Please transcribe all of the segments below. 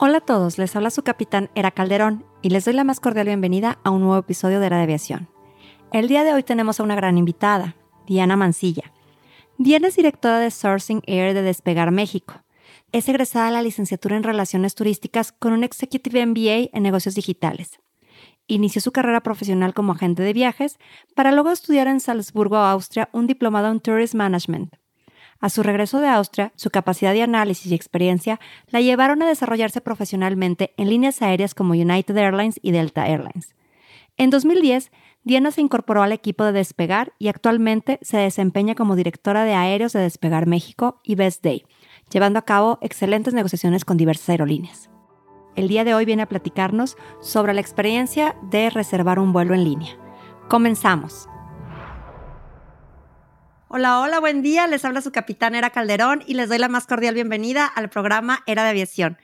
Hola a todos, les habla su capitán Era Calderón y les doy la más cordial bienvenida a un nuevo episodio de Era de Aviación. El día de hoy tenemos a una gran invitada, Diana Mancilla. Diana es directora de Sourcing Air de Despegar México. Es egresada a la licenciatura en Relaciones Turísticas con un Executive MBA en Negocios Digitales. Inició su carrera profesional como agente de viajes para luego estudiar en Salzburgo, Austria, un diplomado en Tourist Management. A su regreso de Austria, su capacidad de análisis y experiencia la llevaron a desarrollarse profesionalmente en líneas aéreas como United Airlines y Delta Airlines. En 2010, Diana se incorporó al equipo de Despegar y actualmente se desempeña como directora de aéreos de Despegar México y Best Day, llevando a cabo excelentes negociaciones con diversas aerolíneas. El día de hoy viene a platicarnos sobre la experiencia de reservar un vuelo en línea. Comenzamos. Hola, hola, buen día. Les habla su capitán Era Calderón y les doy la más cordial bienvenida al programa Era de Aviación.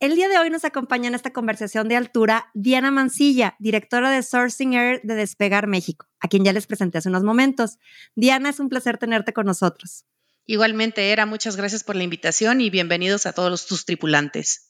El día de hoy nos acompaña en esta conversación de altura Diana Mancilla, directora de Sourcing Air de Despegar México, a quien ya les presenté hace unos momentos. Diana, es un placer tenerte con nosotros. Igualmente, Era, muchas gracias por la invitación y bienvenidos a todos tus tripulantes.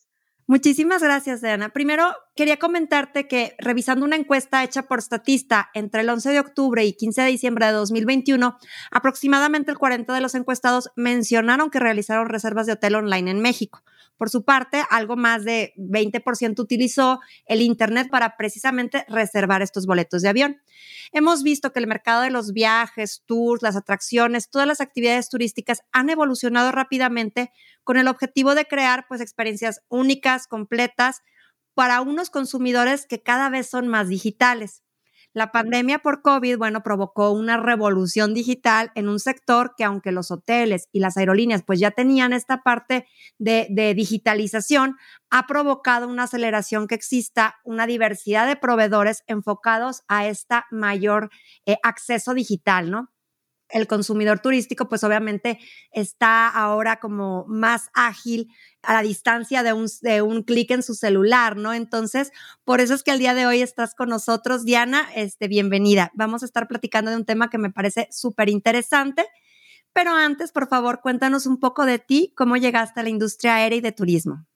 Muchísimas gracias, Diana. Primero, quería comentarte que revisando una encuesta hecha por Statista entre el 11 de octubre y 15 de diciembre de 2021, aproximadamente el 40 de los encuestados mencionaron que realizaron reservas de hotel online en México. Por su parte, algo más de 20% utilizó el Internet para precisamente reservar estos boletos de avión. Hemos visto que el mercado de los viajes, tours, las atracciones, todas las actividades turísticas han evolucionado rápidamente con el objetivo de crear pues experiencias únicas, completas para unos consumidores que cada vez son más digitales. La pandemia por COVID, bueno, provocó una revolución digital en un sector que aunque los hoteles y las aerolíneas pues ya tenían esta parte de, digitalización, ha provocado una aceleración que exista una diversidad de proveedores enfocados a esta mayor eh, acceso digital, ¿no? El consumidor turístico, pues obviamente está ahora como más ágil a la distancia de un, de un clic en su celular, ¿no? Entonces, por eso es que el día de hoy estás con nosotros, Diana, este, bienvenida. Vamos a estar platicando de un tema que me parece súper interesante, pero antes, por favor, cuéntanos un poco de ti, cómo llegaste a la industria aérea y de turismo.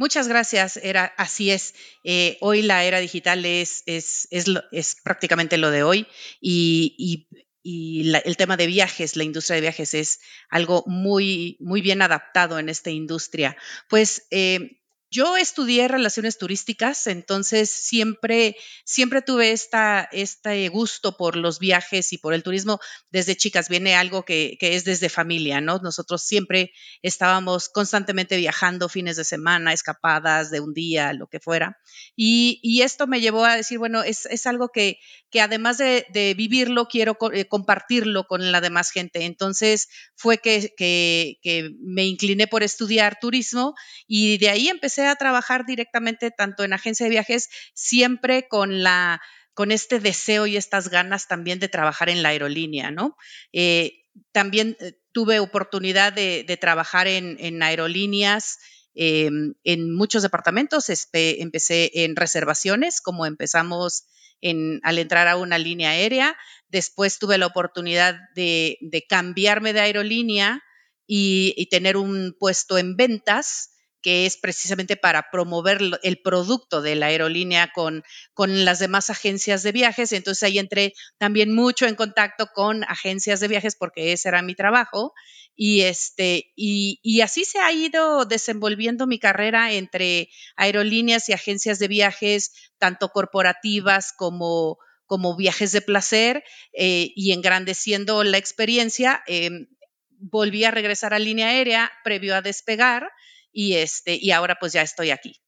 Muchas gracias, era, así es. Eh, hoy la era digital es, es, es, es prácticamente lo de hoy y, y y el tema de viajes, la industria de viajes es algo muy, muy bien adaptado en esta industria. Pues eh, yo estudié relaciones turísticas, entonces siempre, siempre tuve esta, este gusto por los viajes y por el turismo desde chicas. Viene algo que, que, es desde familia, ¿no? Nosotros siempre estábamos constantemente viajando fines de semana, escapadas de un día, lo que fuera. Y, y esto me llevó a decir, bueno, es, es algo que, que además de, de vivirlo, quiero eh, compartirlo con la demás gente. Entonces fue que, que, que me incliné por estudiar turismo y de ahí empecé a trabajar directamente tanto en agencia de viajes, siempre con la con este deseo y estas ganas también de trabajar en la aerolínea, ¿no? Eh, también eh, tuve oportunidad de, trabajar en, aerolíneas em, en muchos departamentos. empecé en reservaciones, como empezamos en, al entrar a una línea aérea. Después tuve la oportunidad de, cambiarme de aerolínea y, tener un puesto en ventas que es precisamente para promover el producto de la aerolínea con, con las demás agencias de viajes. Entonces ahí entré también mucho en contacto con agencias de viajes porque ese era mi trabajo. Y, este, y, así se ha ido desenvolviendo mi carrera entre aerolíneas y agencias de viajes, tanto corporativas como, como viajes de placer eh, y engrandeciendo la experiencia. Em, volví a regresar a línea aérea previo a despegar y, este, y ahora pues ya estoy aquí.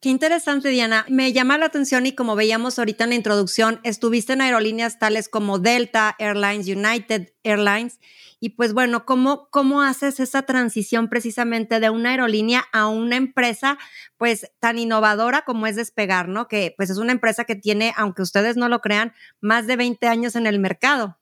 Qué interesante, Diana. Me llama la atención y como veíamos ahorita en la introducción, estuviste en aerolíneas tales como Delta Airlines, United Airlines. Y pues bueno, ¿cómo, cómo haces esa transición precisamente de una aerolínea a una empresa pues tan innovadora como es Despegar, ¿no? Que pues es una empresa que tiene, aunque ustedes no lo crean, más de 20 años en el mercado.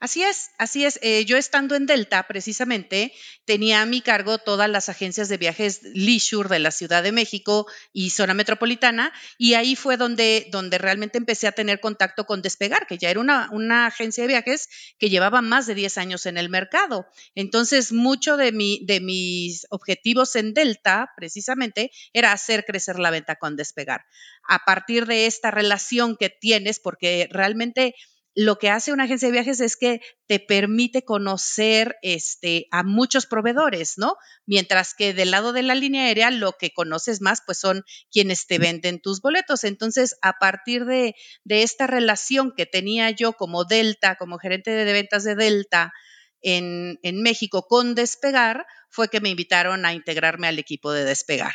Así es, así es. Eh, yo estando en Delta, precisamente, tenía a mi cargo todas las agencias de viajes Leisure de la Ciudad de México y zona metropolitana, y ahí fue donde, donde realmente empecé a tener contacto con Despegar, que ya era una, una agencia de viajes que llevaba más de 10 años en el mercado. Entonces, mucho de, mi, de mis objetivos en Delta, precisamente, era hacer crecer la venta con Despegar. A partir de esta relación que tienes, porque realmente lo que hace una agencia de viajes es que te permite conocer este, a muchos proveedores, ¿no? Mientras que del lado de la línea aérea lo que conoces más pues son quienes te venden tus boletos. Entonces, a partir de, de esta relación que tenía yo como Delta, como gerente de ventas de Delta en, en México con Despegar, fue que me invitaron a integrarme al equipo de Despegar.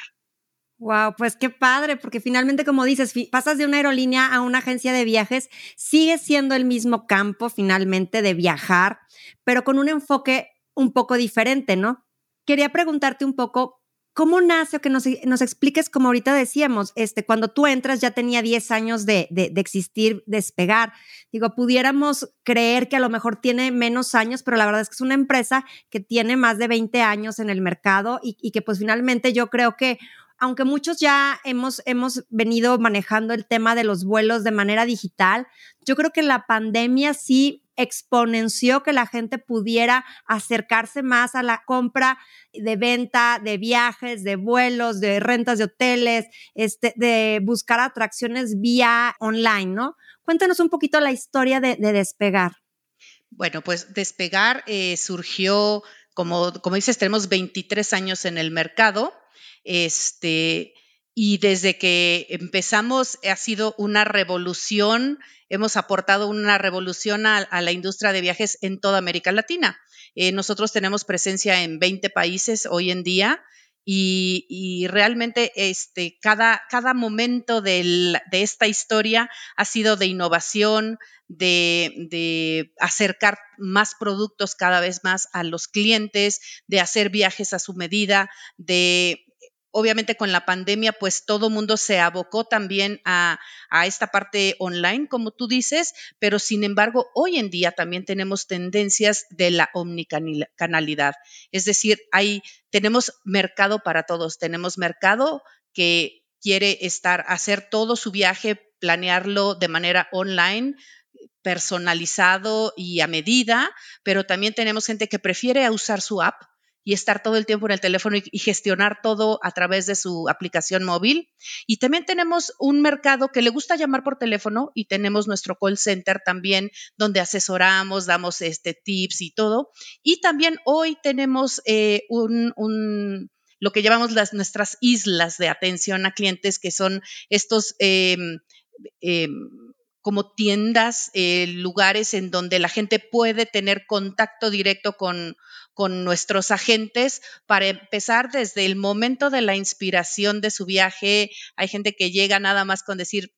Wow, pues qué padre, porque finalmente, como dices, pasas de una aerolínea a una agencia de viajes, sigue siendo el mismo campo finalmente de viajar, pero con un enfoque un poco diferente, ¿no? Quería preguntarte un poco, ¿cómo nace o que nos, expliques, como ahorita decíamos, este, cuando tú entras ya tenía 10 años de, de, existir, despegar? Digo, pudiéramos creer que a lo mejor tiene menos años, pero la verdad es que es una empresa que tiene más de 20 años en el mercado y, y que pues finalmente yo creo que aunque muchos ya hemos, hemos venido manejando el tema de los vuelos de manera digital, yo creo que la pandemia sí exponenció que la gente pudiera acercarse más a la compra de venta de viajes, de vuelos, de rentas de hoteles, este, de buscar atracciones vía online, ¿no? Cuéntanos un poquito la historia de, Despegar. Bueno, pues Despegar eh, surgió, como, como dices, tenemos 23 años en el mercado. Este, y desde que empezamos ha sido una revolución, hemos aportado una revolución a, la industria de viajes en toda América Latina. Eh, nosotros tenemos presencia en 20 países hoy en día y, realmente este, cada, cada momento de esta historia ha sido de innovación, de, de, acercar más productos cada vez más a los clientes, de hacer viajes a su medida, de obviamente con la pandemia, pues todo mundo se abocó también a, esta parte online, como tú dices, pero sin embargo, hoy en día también tenemos tendencias de la omnicanalidad. Es decir, hay, tenemos mercado para todos, tenemos mercado que quiere estar, hacer todo su viaje, planearlo de manera online, personalizado y a medida, pero también tenemos gente que prefiere usar su app y estar todo el tiempo en el teléfono y, gestionar todo a través de su aplicación móvil. Y también tenemos un mercado que le gusta llamar por teléfono y tenemos nuestro call center también donde asesoramos, damos este tips y todo. Y también hoy tenemos eh, un, lo que llamamos las, nuestras islas de atención a clientes, que son estos em, em, como tiendas, eh, lugares en donde la gente puede tener contacto directo con, con nuestros agentes para empezar desde el momento de la inspiración de su viaje. Hay gente que llega nada más con decir,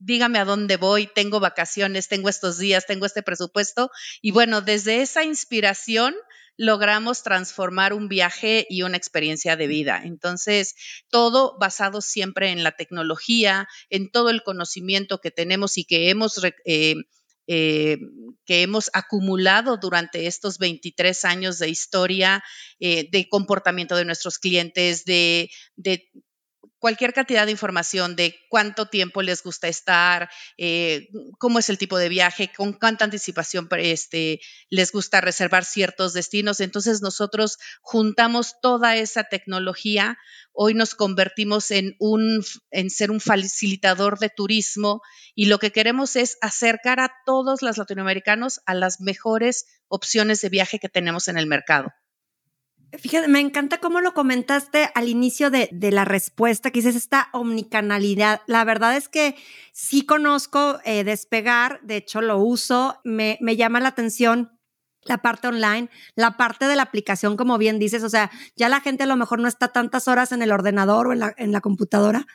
dígame a dónde voy, tengo vacaciones, tengo estos días, tengo este presupuesto. Y bueno, desde esa inspiración logramos transformar un viaje y una experiencia de vida. Entonces, todo basado siempre en la tecnología, en todo el conocimiento que tenemos y que hemos... Eh, eh, que hemos acumulado durante estos 23 años de historia, eh, de comportamiento de nuestros clientes, de, de cualquier cantidad de información de cuánto tiempo les gusta estar, eh, cómo es el tipo de viaje, con cuánta anticipación este, les gusta reservar ciertos destinos. Entonces nosotros juntamos toda esa tecnología. Hoy nos convertimos en, un, en ser un facilitador de turismo y lo que queremos es acercar a todos los latinoamericanos a las mejores opciones de viaje que tenemos en el mercado. Fíjate, me encanta cómo lo comentaste al inicio de, la respuesta, que dices esta omnicanalidad. La verdad es que sí conozco eh, Despegar, de hecho lo uso, me, me llama la atención la parte online, la parte de la aplicación, como bien dices, o sea, ya la gente a lo mejor no está tantas horas en el ordenador o en la, en la computadora,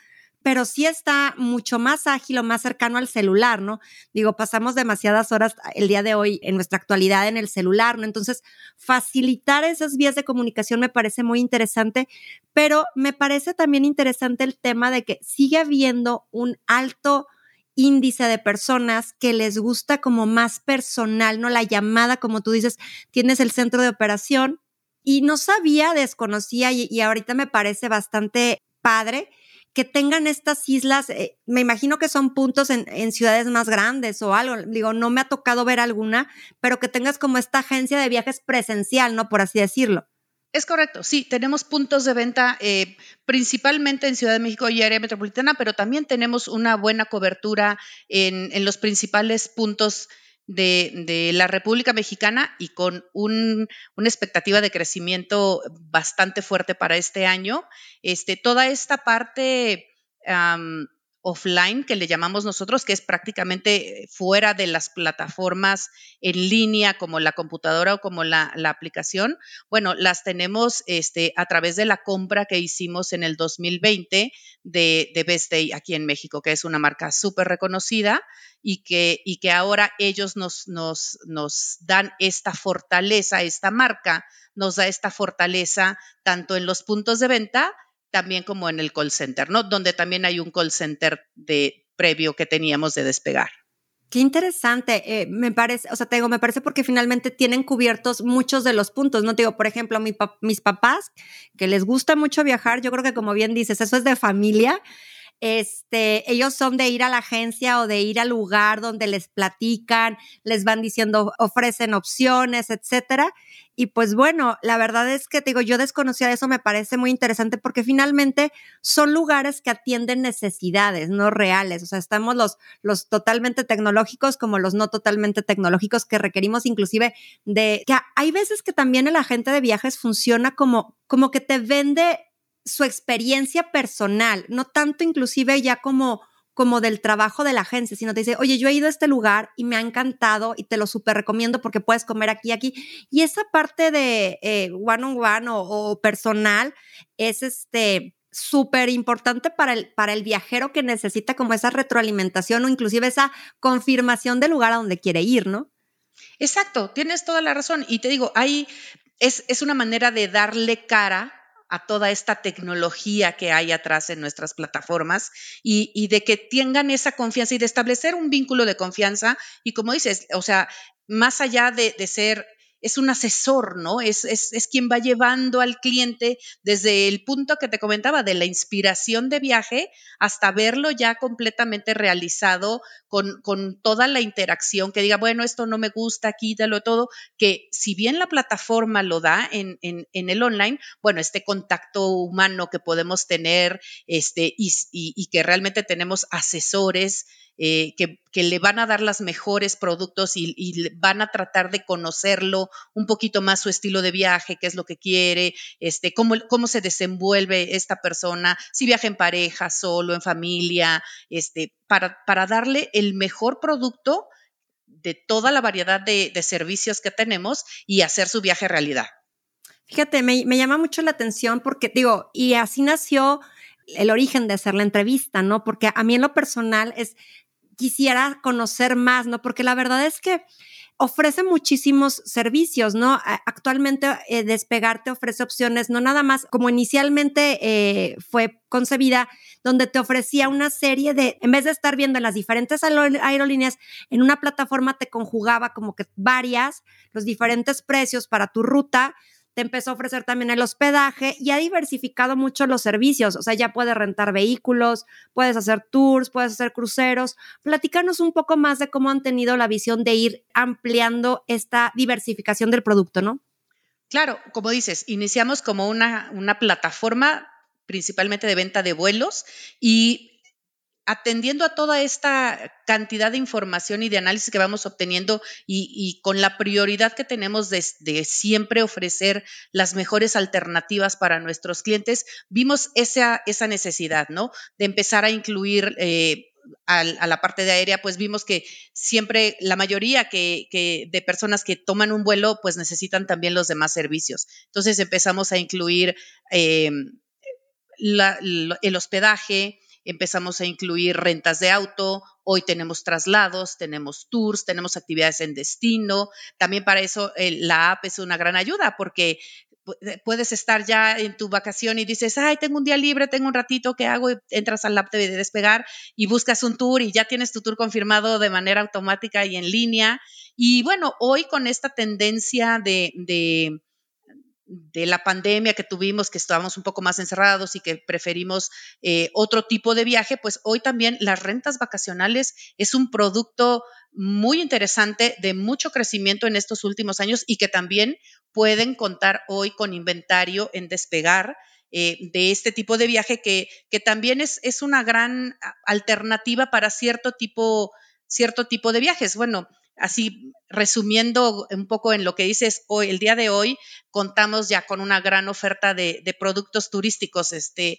pero sí está mucho más ágil o más cercano al celular, ¿no? Digo, pasamos demasiadas horas el día de hoy en nuestra actualidad en el celular, ¿no? Entonces, facilitar esas vías de comunicación me parece muy interesante, pero me parece también interesante el tema de que sigue habiendo un alto índice de personas que les gusta como más personal, ¿no? La llamada, como tú dices, tienes el centro de operación y no sabía, desconocía y, y ahorita me parece bastante padre que tengan estas islas, eh, me imagino que son puntos en, ciudades más grandes o algo, digo, no me ha tocado ver alguna, pero que tengas como esta agencia de viajes presencial, ¿no? Por así decirlo. Es correcto, sí, tenemos puntos de venta eh, principalmente en Ciudad de México y área metropolitana, pero también tenemos una buena cobertura en los principales puntos de, de, la República Mexicana y con un, una expectativa de crecimiento bastante fuerte para este año. Este, toda esta parte offline que le llamamos nosotros, que es prácticamente fuera de las plataformas en línea como la computadora o como la, aplicación, bueno, las tenemos este, a través de la compra que hicimos en el 2020 de, de Best Day aquí en México, que es una marca súper reconocida y que, y que ahora ellos nos, nos, nos dan esta fortaleza, esta marca nos da esta fortaleza tanto en los puntos de venta, también como en el call center, ¿no? Donde también hay un call center de previo que teníamos de despegar. Qué interesante, eh, me parece, o sea, te digo, me parece porque finalmente tienen cubiertos muchos de los puntos, ¿no? Te digo, por ejemplo, mi mis papás, que les gusta mucho viajar, yo creo que como bien dices, eso es de familia, este, ellos son de ir a la agencia o de ir al lugar donde les platican, les van diciendo, ofrecen opciones, etcétera. Y pues bueno, la verdad es que te digo, yo desconocía eso, me parece muy interesante porque finalmente son lugares que atienden necesidades, no reales. O sea, estamos los, los totalmente tecnológicos como los no totalmente tecnológicos que requerimos inclusive de que hay veces que también el agente de viajes funciona como, como que te vende su experiencia personal, no tanto inclusive ya como como del trabajo de la agencia, sino te dice, oye, yo he ido a este lugar y me ha encantado y te lo súper recomiendo porque puedes comer aquí aquí. Y esa parte de eh, one on one o, o personal es este súper importante para el, para el viajero que necesita como esa retroalimentación o inclusive esa confirmación del lugar a donde quiere ir, ¿no? Exacto, tienes toda la razón. Y te digo, ahí es, es una manera de darle cara a toda esta tecnología que hay atrás en nuestras plataformas y, de que tengan esa confianza y de establecer un vínculo de confianza. Y como dices, o sea, más allá de ser es un asesor, ¿no? Es, es, es, quien va llevando al cliente desde el punto que te comentaba, de la inspiración de viaje, hasta verlo ya completamente realizado con, con toda la interacción, que diga, bueno, esto no me gusta, quítalo todo, que si bien la plataforma lo da en, en, en el online, bueno, este contacto humano que podemos tener este, y, y, y que realmente tenemos asesores eh, que, le van a dar los mejores productos y, y, van a tratar de conocerlo un poquito más su estilo de viaje, qué es lo que quiere, este, cómo, cómo se desenvuelve esta persona, si viaja en pareja, solo, en familia, este, para, para darle el mejor producto de toda la variedad de, de servicios que tenemos y hacer su viaje realidad. Fíjate, me, me llama mucho la atención porque digo, y así nació el origen de hacer la entrevista, ¿no? Porque a mí en lo personal es quisiera conocer más, ¿no? Porque la verdad es que ofrece muchísimos servicios, ¿no? Actualmente eh, Despegar te ofrece opciones, no nada más como inicialmente eh, fue concebida, donde te ofrecía una serie de, en vez de estar viendo en las diferentes aerolíneas, en una plataforma te conjugaba como que varias, los diferentes precios para tu ruta, te empezó a ofrecer también el hospedaje y ha diversificado mucho los servicios. O sea, ya puedes rentar vehículos, puedes hacer tours, puedes hacer cruceros. Platícanos un poco más de cómo han tenido la visión de ir ampliando esta diversificación del producto, ¿no? Claro, como dices, iniciamos como una, una plataforma principalmente de venta de vuelos y atendiendo a toda esta cantidad de información y de análisis que vamos obteniendo y, con la prioridad que tenemos de, siempre ofrecer las mejores alternativas para nuestros clientes, vimos esa, esa necesidad, ¿no? De empezar a incluir... Eh, a, la parte de aérea, pues vimos que siempre la mayoría que, de personas que toman un vuelo, pues necesitan también los demás servicios. Entonces empezamos a incluir eh, el hospedaje, empezamos a incluir rentas de auto, hoy tenemos traslados, tenemos tours, tenemos actividades en destino. También para eso la app es una gran ayuda porque puedes estar ya en tu vacación y dices, ay, tengo un día libre, tengo un ratito, ¿qué hago? entras al app de despegar y buscas un tour y ya tienes tu tour confirmado de manera automática y en línea. Y bueno, hoy con esta tendencia de, de de la pandemia que tuvimos, que estábamos un poco más encerrados y que preferimos eh, otro tipo de viaje, pues hoy también las rentas vacacionales es un producto muy interesante de mucho crecimiento en estos últimos años y que también pueden contar hoy con inventario en despegar. Eh, de este tipo de viaje que, que también es, es, una gran alternativa para cierto tipo, cierto tipo de viajes. Bueno, así resumiendo un poco en lo que dices hoy, el día de hoy, contamos ya con una gran oferta de, productos turísticos. Este,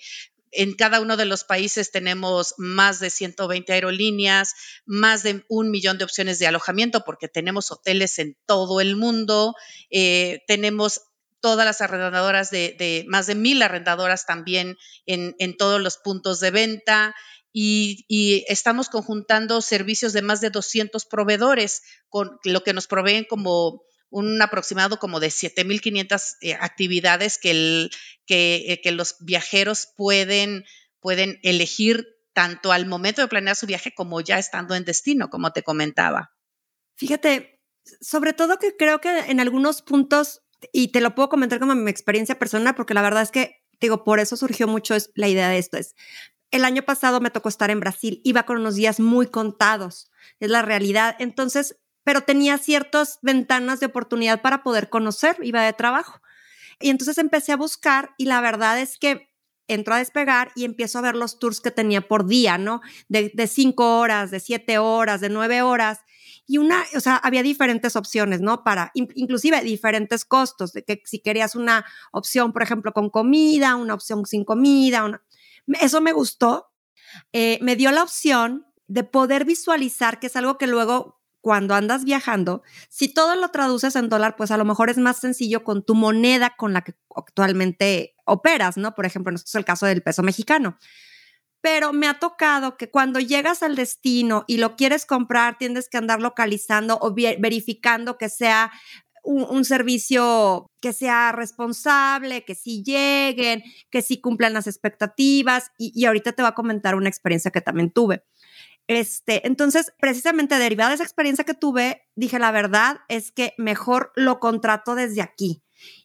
en cada uno de los países tenemos más de 120 aerolíneas, más de un millón de opciones de alojamiento, porque tenemos hoteles en todo el mundo, eh, tenemos todas las arrendadoras de, más de mil arrendadoras también en todos los puntos de venta y, estamos conjuntando servicios de más de 200 proveedores, con lo que nos proveen como un aproximado como de 7.500 eh, actividades que, que, que, los viajeros pueden, pueden elegir tanto al momento de planear su viaje como ya estando en destino, como te comentaba. Fíjate, sobre todo que creo que en algunos puntos, y te lo puedo comentar como mi experiencia personal, porque la verdad es que, digo, por eso surgió mucho la idea de esto, es el año pasado me tocó estar en Brasil, iba con unos días muy contados, es la realidad. Entonces, pero tenía ciertas ventanas de oportunidad para poder conocer, iba de trabajo. Y entonces empecé a buscar y la verdad es que entro a despegar y empiezo a ver los tours que tenía por día, ¿no? De, cinco horas, de siete horas, de nueve horas. Y una, o sea, había diferentes opciones, ¿no? Para, inclusive diferentes costos, de que si querías una opción, por ejemplo, con comida, una opción sin comida, una, eso me gustó. Eh, me dio la opción de poder visualizar, que es algo que luego cuando andas viajando, si todo lo traduces en dólar, pues a lo mejor es más sencillo con tu moneda con la que actualmente operas, ¿no? Por ejemplo, esto es el caso del peso mexicano. Pero me ha tocado que cuando llegas al destino y lo quieres comprar, tienes que andar localizando o verificando que sea un, servicio que sea responsable, que sí lleguen, que sí cumplan las expectativas. Y, ahorita te voy a comentar una experiencia que también tuve. Este, entonces, precisamente derivada de esa experiencia que tuve, dije, la verdad es que mejor lo contrato desde aquí.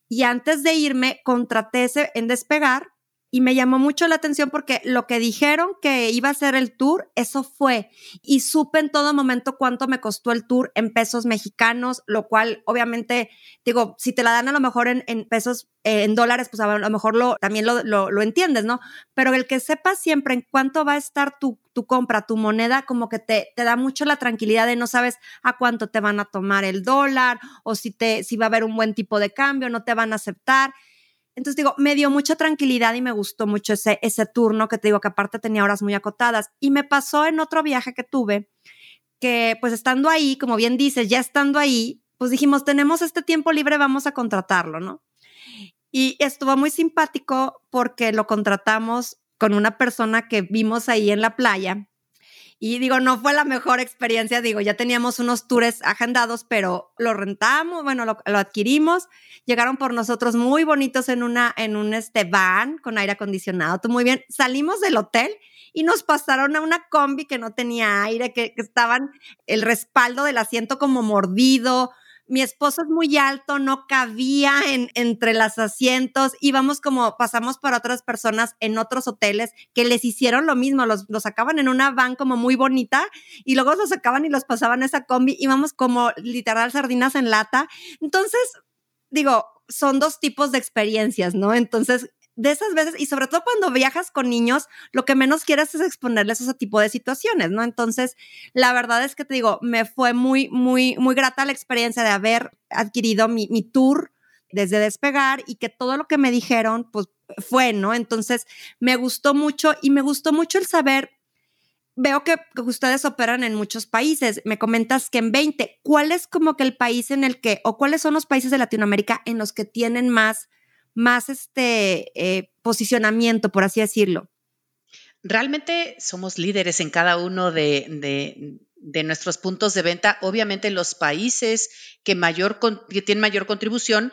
Y antes de irme, contraté ese en despegar y me llamó mucho la atención porque lo que dijeron que iba a ser el tour, eso fue. Y supe en todo momento cuánto me costó el tour en pesos mexicanos, lo cual obviamente, digo, si te la dan a lo mejor en, pesos, eh, en dólares, pues a lo mejor lo, también lo, lo, entiendes, ¿no? Pero el que sepas siempre en cuánto va a estar tu, tu compra, tu moneda, como que te, te da mucho la tranquilidad de no sabes a cuánto te van a tomar el dólar o si, te, si va a haber un buen tipo de cambio, no te van a aceptar. Entonces digo, me dio mucha tranquilidad y me gustó mucho ese, ese turno que te digo que aparte tenía horas muy acotadas. Y me pasó en otro viaje que tuve, que pues estando ahí, como bien dices, ya estando ahí, pues dijimos, tenemos este tiempo libre, vamos a contratarlo, ¿no? Y estuvo muy simpático porque lo contratamos con una persona que vimos ahí en la playa y digo, no fue la mejor experiencia, digo, ya teníamos unos tours agendados, pero lo rentamos, bueno, lo, adquirimos, llegaron por nosotros muy bonitos en una, en un este van con aire acondicionado, todo muy bien. Salimos del hotel y nos pasaron a una combi que no tenía aire, que estaban el respaldo del asiento como mordido, mi esposo es muy alto, no cabía en, entre los asientos, íbamos como pasamos para otras personas en otros hoteles que les hicieron lo mismo, los, los sacaban en una van como muy bonita y luego los sacaban y los pasaban esa combi, íbamos como literal sardinas en lata. Entonces, digo, son dos tipos de experiencias, ¿no? Entonces, de esas veces, y sobre todo cuando viajas con niños, lo que menos quieres es exponerles a ese tipo de situaciones, ¿no? Entonces, la verdad es que te digo, me fue muy, muy, muy grata la experiencia de haber adquirido mi, tour desde despegar y que todo lo que me dijeron, pues fue, ¿no? Entonces, me gustó mucho y me gustó mucho el saber veo que, que, ustedes operan en muchos países. Me comentas que en 20. ¿Cuál es como que el país en el que, o cuáles son los países de Latinoamérica en los que tienen más más este eh, posicionamiento, por así decirlo? Realmente somos líderes en cada uno de, nuestros puntos de venta. Obviamente los países que, mayor, que tienen mayor contribución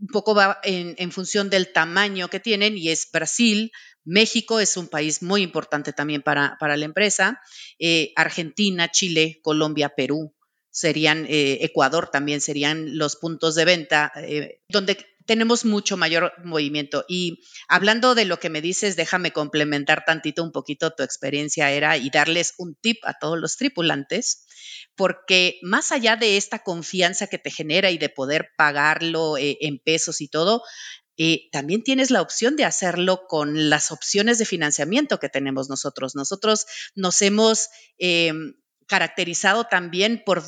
un poco va en, función del tamaño que tienen y es Brasil, México es un país muy importante también para, para la empresa, eh, Argentina, Chile, Colombia, Perú serían, eh, Ecuador también serían los puntos de venta donde tenemos mucho mayor movimiento. Y hablando de lo que me dices, déjame complementar tantito un poquito tu experiencia era y darles un tip a todos los tripulantes, porque más allá de esta confianza que te genera y de poder pagarlo eh, en pesos y todo, eh, también tienes la opción de hacerlo con las opciones de financiamiento que tenemos nosotros. Nosotros nos hemos em, caracterizado también por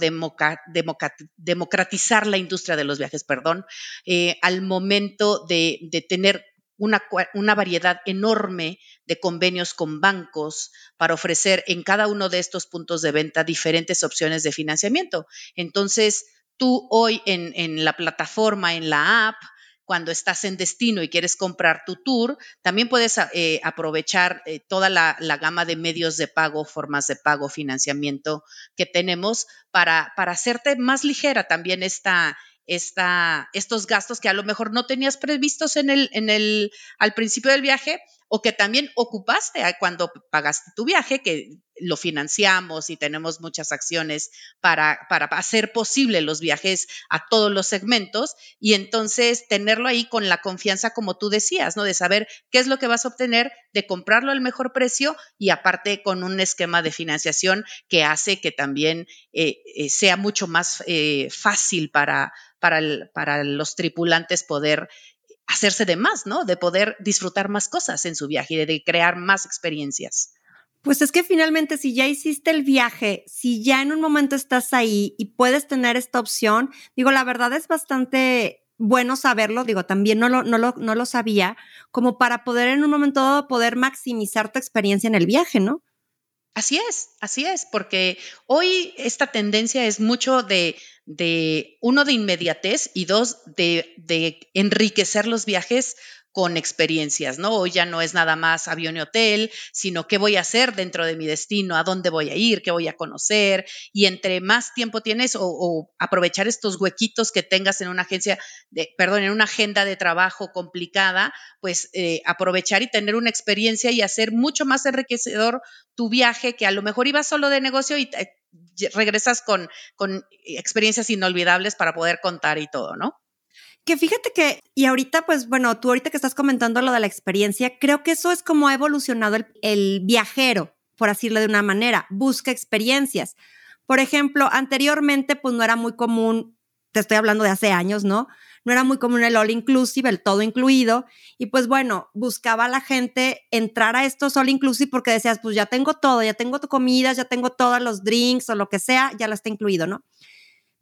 democratizar la industria de los viajes, perdón, eh, al momento de, tener una, una, variedad enorme de convenios con bancos para ofrecer en cada uno de estos puntos de venta diferentes opciones de financiamiento. Entonces, tú hoy en, en la plataforma, en la app, cuando estás en destino y quieres comprar tu tour, también puedes eh, aprovechar eh, toda la, gama de medios de pago, formas de pago, financiamiento que tenemos para, para hacerte más ligera también esta, esta, estos gastos que a lo mejor no tenías previstos en el, en el, al principio del viaje o que también ocupaste cuando pagaste tu viaje, que lo financiamos y tenemos muchas acciones para, hacer posible los viajes a todos los segmentos y entonces tenerlo ahí con la confianza, como tú decías, ¿no? De saber qué es lo que vas a obtener, de comprarlo al mejor precio y aparte con un esquema de financiación que hace que también eh, eh, sea mucho más eh, fácil para los tripulantes poder hacerse de más, ¿no? De poder disfrutar más cosas en su viaje y de crear más experiencias. Pues es que finalmente si ya hiciste el viaje, si ya en un momento estás ahí y puedes tener esta opción, digo, la verdad es bastante bueno saberlo, digo, también no lo, no lo, no lo sabía, como para poder en un momento dado poder maximizar tu experiencia en el viaje, ¿no? Así es, así es, porque hoy esta tendencia es mucho de, de uno, de inmediatez y dos, de, de enriquecer los viajes con experiencias, ¿no? Hoy ya no es nada más avión y hotel, sino qué voy a hacer dentro de mi destino, a dónde voy a ir, qué voy a conocer. Y entre más tiempo tienes o, aprovechar estos huequitos que tengas en una agencia, de, perdón, en una agenda de trabajo complicada, pues eh, aprovechar y tener una experiencia y hacer mucho más enriquecedor tu viaje que a lo mejor ibas solo de negocio y regresas con, con experiencias inolvidables para poder contar y todo, ¿no? Que fíjate que, y ahorita, pues bueno, tú ahorita que estás comentando lo de la experiencia, creo que eso es como ha evolucionado el, viajero, por decirlo de una manera, busca experiencias. Por ejemplo, anteriormente, pues no era muy común, te estoy hablando de hace años, ¿no? No era muy común el all inclusive, el todo incluido. Y pues bueno, buscaba a la gente entrar a estos all inclusive porque decías, pues ya tengo todo, ya tengo tu comida, ya tengo todos los drinks o lo que sea, ya la está incluido, ¿no?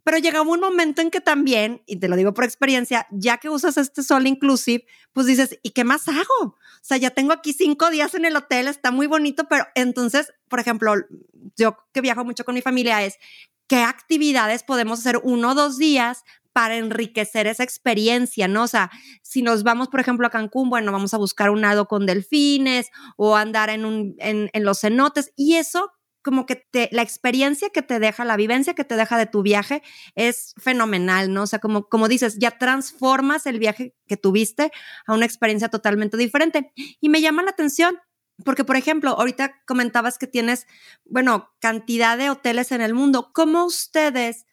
Pero llegaba un momento en que también, y te lo digo por experiencia, ya que usas este Sol Inclusive, pues dices, ¿y qué más hago? O sea, ya tengo aquí cinco días en el hotel, está muy bonito, pero entonces, por ejemplo, yo que viajo mucho con mi familia es, ¿qué actividades podemos hacer uno o dos días para enriquecer esa experiencia, ¿no? O sea, si nos vamos, por ejemplo, a Cancún, bueno, vamos a buscar un nado con delfines o andar en, un, en, en los cenotes y eso como que la experiencia que te deja, la vivencia que te deja de tu viaje es fenomenal, ¿no? O sea, como, como dices, ya transformas el viaje que tuviste a una experiencia totalmente diferente. Y me llama la atención, porque, por ejemplo, ahorita comentabas que tienes, bueno, cantidad de hoteles en el mundo. ¿Cómo ustedes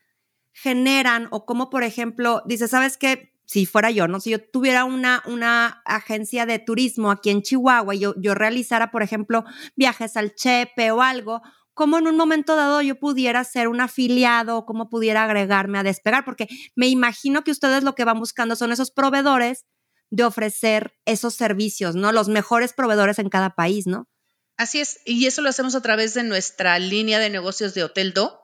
generan o cómo, por ejemplo, dices, ¿sabes qué? Si fuera yo, ¿no? Si yo tuviera una, una agencia de turismo aquí en Chihuahua y yo, yo realizara, por ejemplo, viajes al Chepe o algo, cómo en un momento dado yo pudiera ser un afiliado cómo pudiera agregarme a despegar, porque me imagino que ustedes lo que van buscando son esos proveedores de ofrecer esos servicios, ¿no? Los mejores proveedores en cada país, ¿no? Así es, y eso lo hacemos a través de nuestra línea de negocios de Hotel Do,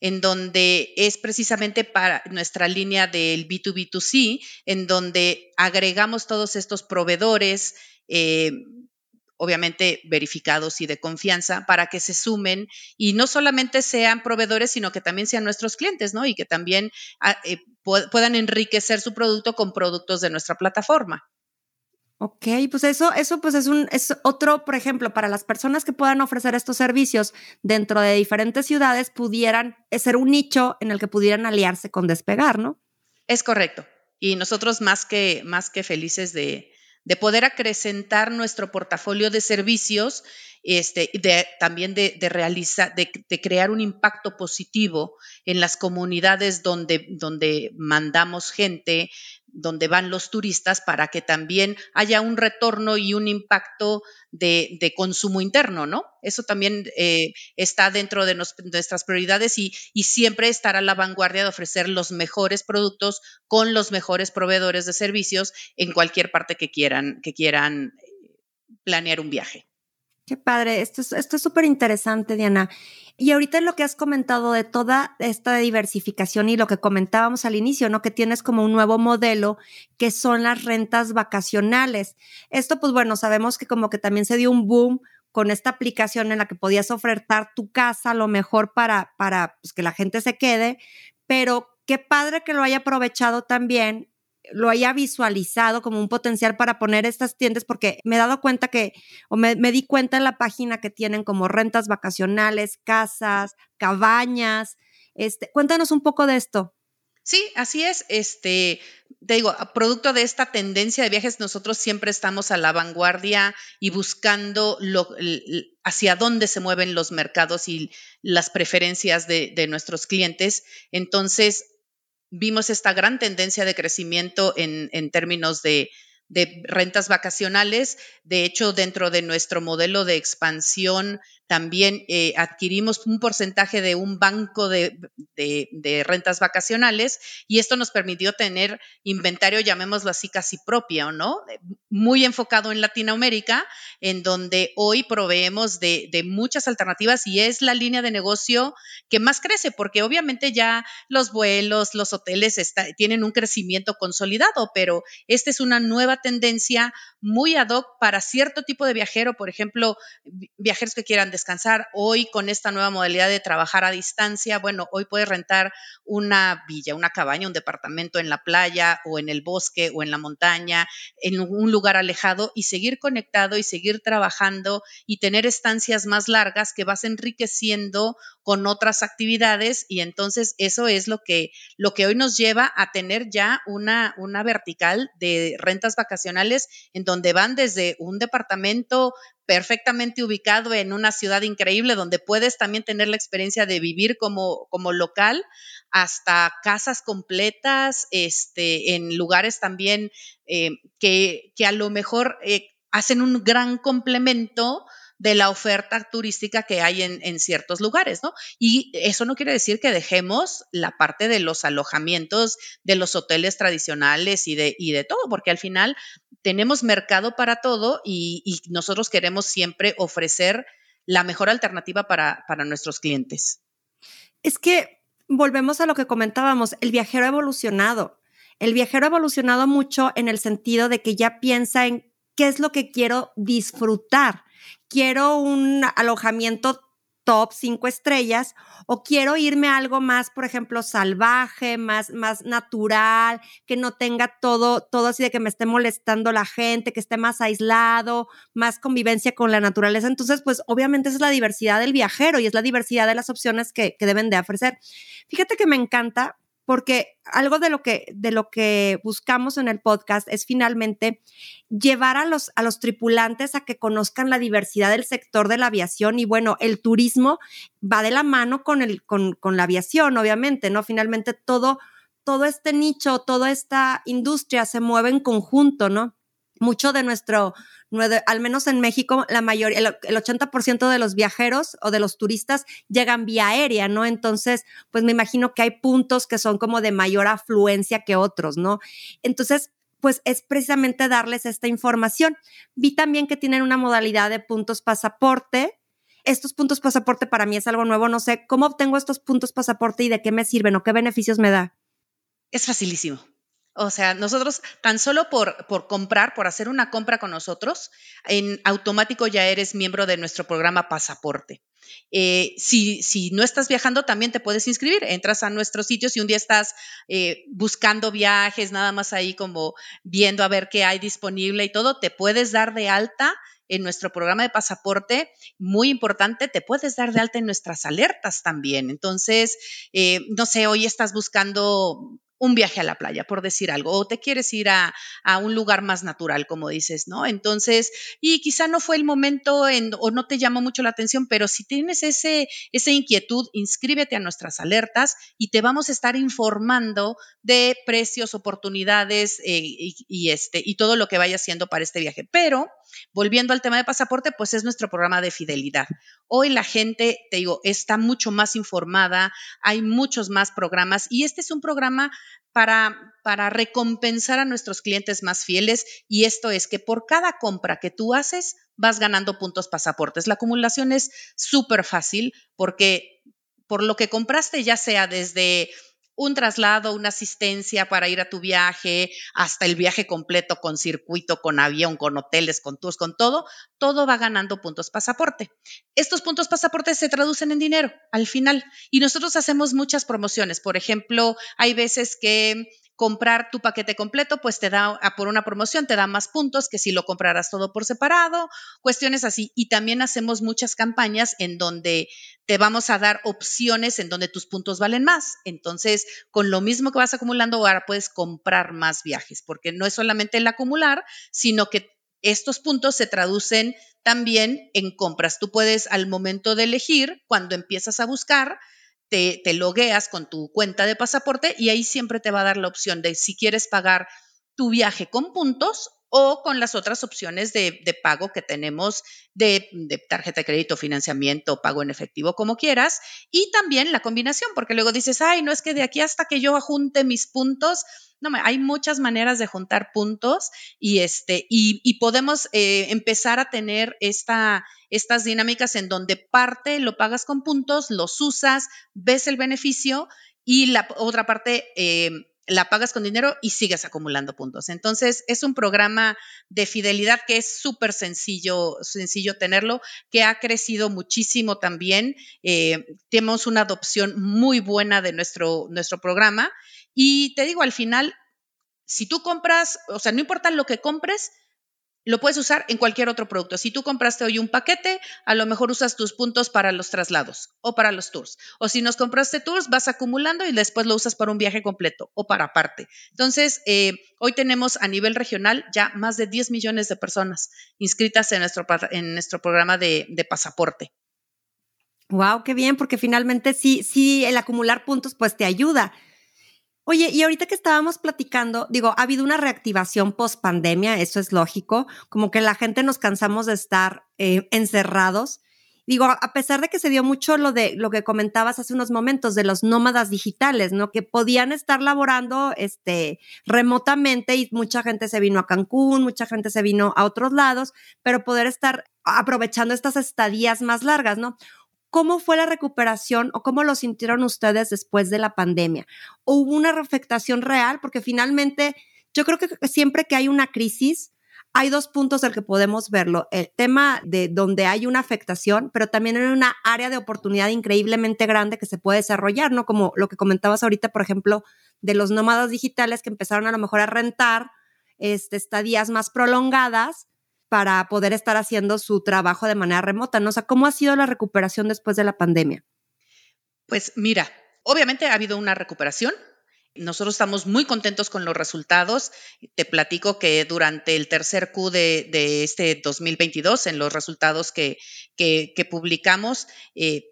en donde es precisamente para nuestra línea del B2B2C, en donde agregamos todos estos proveedores, eh, obviamente verificados y de confianza, para que se sumen y no solamente sean proveedores, sino que también sean nuestros clientes, ¿no? Y que también ah, eh, puedan enriquecer su producto con productos de nuestra plataforma. Ok, pues eso, eso pues es un, es otro, por ejemplo, para las personas que puedan ofrecer estos servicios dentro de diferentes ciudades, pudieran ser un nicho en el que pudieran aliarse con Despegar, ¿no? Es correcto. Y nosotros más que, más que felices de, de poder acrecentar nuestro portafolio de servicios, este, de, también de, realizar, de, crear un impacto positivo en las comunidades donde, donde mandamos gente, donde van los turistas para que también haya un retorno y un impacto de, consumo interno, ¿no? Eso también eh, está dentro de, nuestras prioridades y, siempre estar a la vanguardia de ofrecer los mejores productos con los mejores proveedores de servicios en cualquier parte que quieran, que quieran eh, planear un viaje. Qué padre, esto es esto es súper interesante, Diana. Y ahorita lo que has comentado de toda esta diversificación y lo que comentábamos al inicio, ¿no? Que tienes como un nuevo modelo que son las rentas vacacionales. Esto, pues bueno, sabemos que como que también se dio un boom con esta aplicación en la que podías ofertar tu casa lo mejor para, para pues, que la gente se quede, pero qué padre que lo haya aprovechado también lo haya visualizado como un potencial para poner estas tiendas, porque me he dado cuenta que, o me, di cuenta en la página que tienen como rentas vacacionales, casas, cabañas. Este, cuéntanos un poco de esto. Sí, así es. Este, te digo, producto de esta tendencia de viajes, nosotros siempre estamos a la vanguardia y buscando hacia dónde se mueven los mercados y las preferencias de nuestros clientes. Entonces, vimos esta gran tendencia de crecimiento en, en términos de, de rentas vacacionales. De hecho, dentro de nuestro modelo de expansión también eh, adquirimos un porcentaje de un banco de, rentas vacacionales y esto nos permitió tener inventario, llamémoslo así, casi propio, ¿no? Muy enfocado en Latinoamérica, en donde hoy proveemos de, muchas alternativas y es la línea de negocio que más crece, porque obviamente ya los vuelos, los hoteles tienen un crecimiento consolidado, pero esta es una nueva tendencia muy ad hoc para cierto tipo de viajero, por ejemplo, viajeros que quieran descansar. Hoy con esta nueva modalidad de trabajar a distancia, bueno, hoy puedes rentar una villa, una cabaña, un departamento en la playa o en el bosque o en la montaña, en un lugar alejado y seguir conectado y seguir trabajando y tener estancias más largas que vas enriqueciendo con otras actividades y entonces eso es lo que, lo que hoy nos lleva a tener ya una, una vertical de rentas vacacionales en donde van desde un departamento perfectamente ubicado en una ciudad increíble donde puedes también tener la experiencia de vivir como, como local hasta casas completas, este, en lugares también eh, que, que, a lo mejor eh, hacen un gran complemento de la oferta turística que hay en, en, ciertos lugares, ¿no? Y eso no quiere decir que dejemos la parte de los alojamientos de los hoteles tradicionales y de, y de todo, porque al final tenemos mercado para todo y, nosotros queremos siempre ofrecer la mejor alternativa para, para nuestros clientes. Es que volvemos a lo que comentábamos, el viajero ha evolucionado. El viajero ha evolucionado mucho en el sentido de que ya piensa en qué es lo que quiero disfrutar. Quiero un alojamiento top cinco estrellas o quiero irme a algo más, por ejemplo, salvaje, más, más natural, que no tenga todo, todo así de que me esté molestando la gente, que esté más aislado, más convivencia con la naturaleza. Entonces, pues obviamente esa es la diversidad del viajero y es la diversidad de las opciones que, que deben de ofrecer. Fíjate que me encanta porque algo de lo que, de lo que buscamos en el podcast es finalmente llevar a los, a los tripulantes a que conozcan la diversidad del sector de la aviación y bueno, el turismo va de la mano con, el, con, con la aviación, obviamente, ¿no? Finalmente todo, todo este nicho, toda esta industria se mueve en conjunto, ¿no? Mucho de nuestro, al menos en México, la mayoría, el, 80% de los viajeros o de los turistas llegan vía aérea, ¿no? Entonces, pues me imagino que hay puntos que son como de mayor afluencia que otros, ¿no? Entonces, pues es precisamente darles esta información. Vi también que tienen una modalidad de puntos pasaporte. Estos puntos pasaporte para mí es algo nuevo, no sé cómo obtengo estos puntos pasaporte y de qué me sirven o qué beneficios me da. Es facilísimo O sea, nosotros tan solo por, por comprar, por hacer una compra con nosotros, en automático ya eres miembro de nuestro programa Pasaporte. Eh, si, si, no estás viajando, también te puedes inscribir. Entras a nuestro sitio si un día estás eh, buscando viajes, nada más ahí como viendo a ver qué hay disponible y todo, te puedes dar de alta en nuestro programa de pasaporte, muy importante, te puedes dar de alta en nuestras alertas también. Entonces, eh, no sé, hoy estás buscando un viaje a la playa, por decir algo, o te quieres ir a, un lugar más natural, como dices, ¿no? Entonces, y quizá no fue el momento en, o no te llamó mucho la atención, pero si tienes ese, esa inquietud, inscríbete a nuestras alertas y te vamos a estar informando de precios, oportunidades eh, y, este, y todo lo que vaya haciendo para este viaje. Pero, volviendo al tema de pasaporte, pues es nuestro programa de fidelidad. Hoy la gente, te digo, está mucho más informada, hay muchos más programas y este es un programa para, para recompensar a nuestros clientes más fieles y esto es que por cada compra que tú haces vas ganando puntos pasaportes. La acumulación es súper fácil porque por lo que compraste, ya sea desde un traslado, una asistencia para ir a tu viaje, hasta el viaje completo con circuito, con avión, con hoteles, con tours, con todo, todo va ganando puntos pasaporte. Estos puntos pasaporte se traducen en dinero al final y nosotros hacemos muchas promociones. Por ejemplo, hay veces que comprar tu paquete completo, pues te da por una promoción, te da más puntos que si lo compraras todo por separado, cuestiones así. Y también hacemos muchas campañas en donde te vamos a dar opciones en donde tus puntos valen más. Entonces, con lo mismo que vas acumulando, ahora puedes comprar más viajes, porque no es solamente el acumular, sino que estos puntos se traducen también en compras. Tú puedes al momento de elegir, cuando empiezas a buscar, te, te logueas con tu cuenta de pasaporte y ahí siempre te va a dar la opción de si quieres pagar tu viaje con puntos o con las otras opciones de, pago que tenemos de, tarjeta de crédito, financiamiento, pago en efectivo, como quieras, y también la combinación, porque luego dices, ay, no es que de aquí hasta que yo junte mis puntos, no, hay muchas maneras de juntar puntos y, este, y, podemos eh, empezar a tener esta, estas dinámicas en donde parte lo pagas con puntos, los usas, ves el beneficio y la otra parte... Eh, la pagas con dinero y sigues acumulando puntos. Entonces, es un programa de fidelidad que es súper sencillo, sencillo tenerlo, que ha crecido muchísimo también. Eh, tenemos una adopción muy buena de nuestro, nuestro programa. Y te digo, al final, si tú compras, o sea, no importa lo que compres, lo puedes usar en cualquier otro producto. Si tú compraste hoy un paquete, a lo mejor usas tus puntos para los traslados o para los tours. O si nos compraste tours, vas acumulando y después lo usas para un viaje completo o para aparte. Entonces, eh, hoy tenemos a nivel regional ya más de 10 millones de personas inscritas en nuestro, en nuestro programa de, de pasaporte. Wow, qué bien, porque finalmente sí, sí, el acumular puntos pues te ayuda. Oye, y ahorita que estábamos platicando, digo, ha habido una reactivación post pandemia, eso es lógico, como que la gente nos cansamos de estar eh, encerrados. Digo, a pesar de que se dio mucho lo de lo que comentabas hace unos momentos de los nómadas digitales, ¿no? Que podían estar laborando este remotamente y mucha gente se vino a Cancún, mucha gente se vino a otros lados, pero poder estar aprovechando estas estadías más largas, ¿no? ¿Cómo fue la recuperación o cómo lo sintieron ustedes después de la pandemia? ¿Hubo una afectación real? Porque finalmente yo creo que siempre que hay una crisis, hay dos puntos del que podemos verlo. El tema de donde hay una afectación, pero también en una área de oportunidad increíblemente grande que se puede desarrollar, ¿no? Como lo que comentabas ahorita, por ejemplo, de los nómadas digitales que empezaron a lo mejor a rentar este, estadías más prolongadas para poder estar haciendo su trabajo de manera remota, ¿no? ¿cómo ha sido la recuperación después de la pandemia? Pues mira, obviamente ha habido una recuperación. Nosotros estamos muy contentos con los resultados. Te platico que durante el tercer Q de, este 2022, en los resultados que, que, publicamos, eh,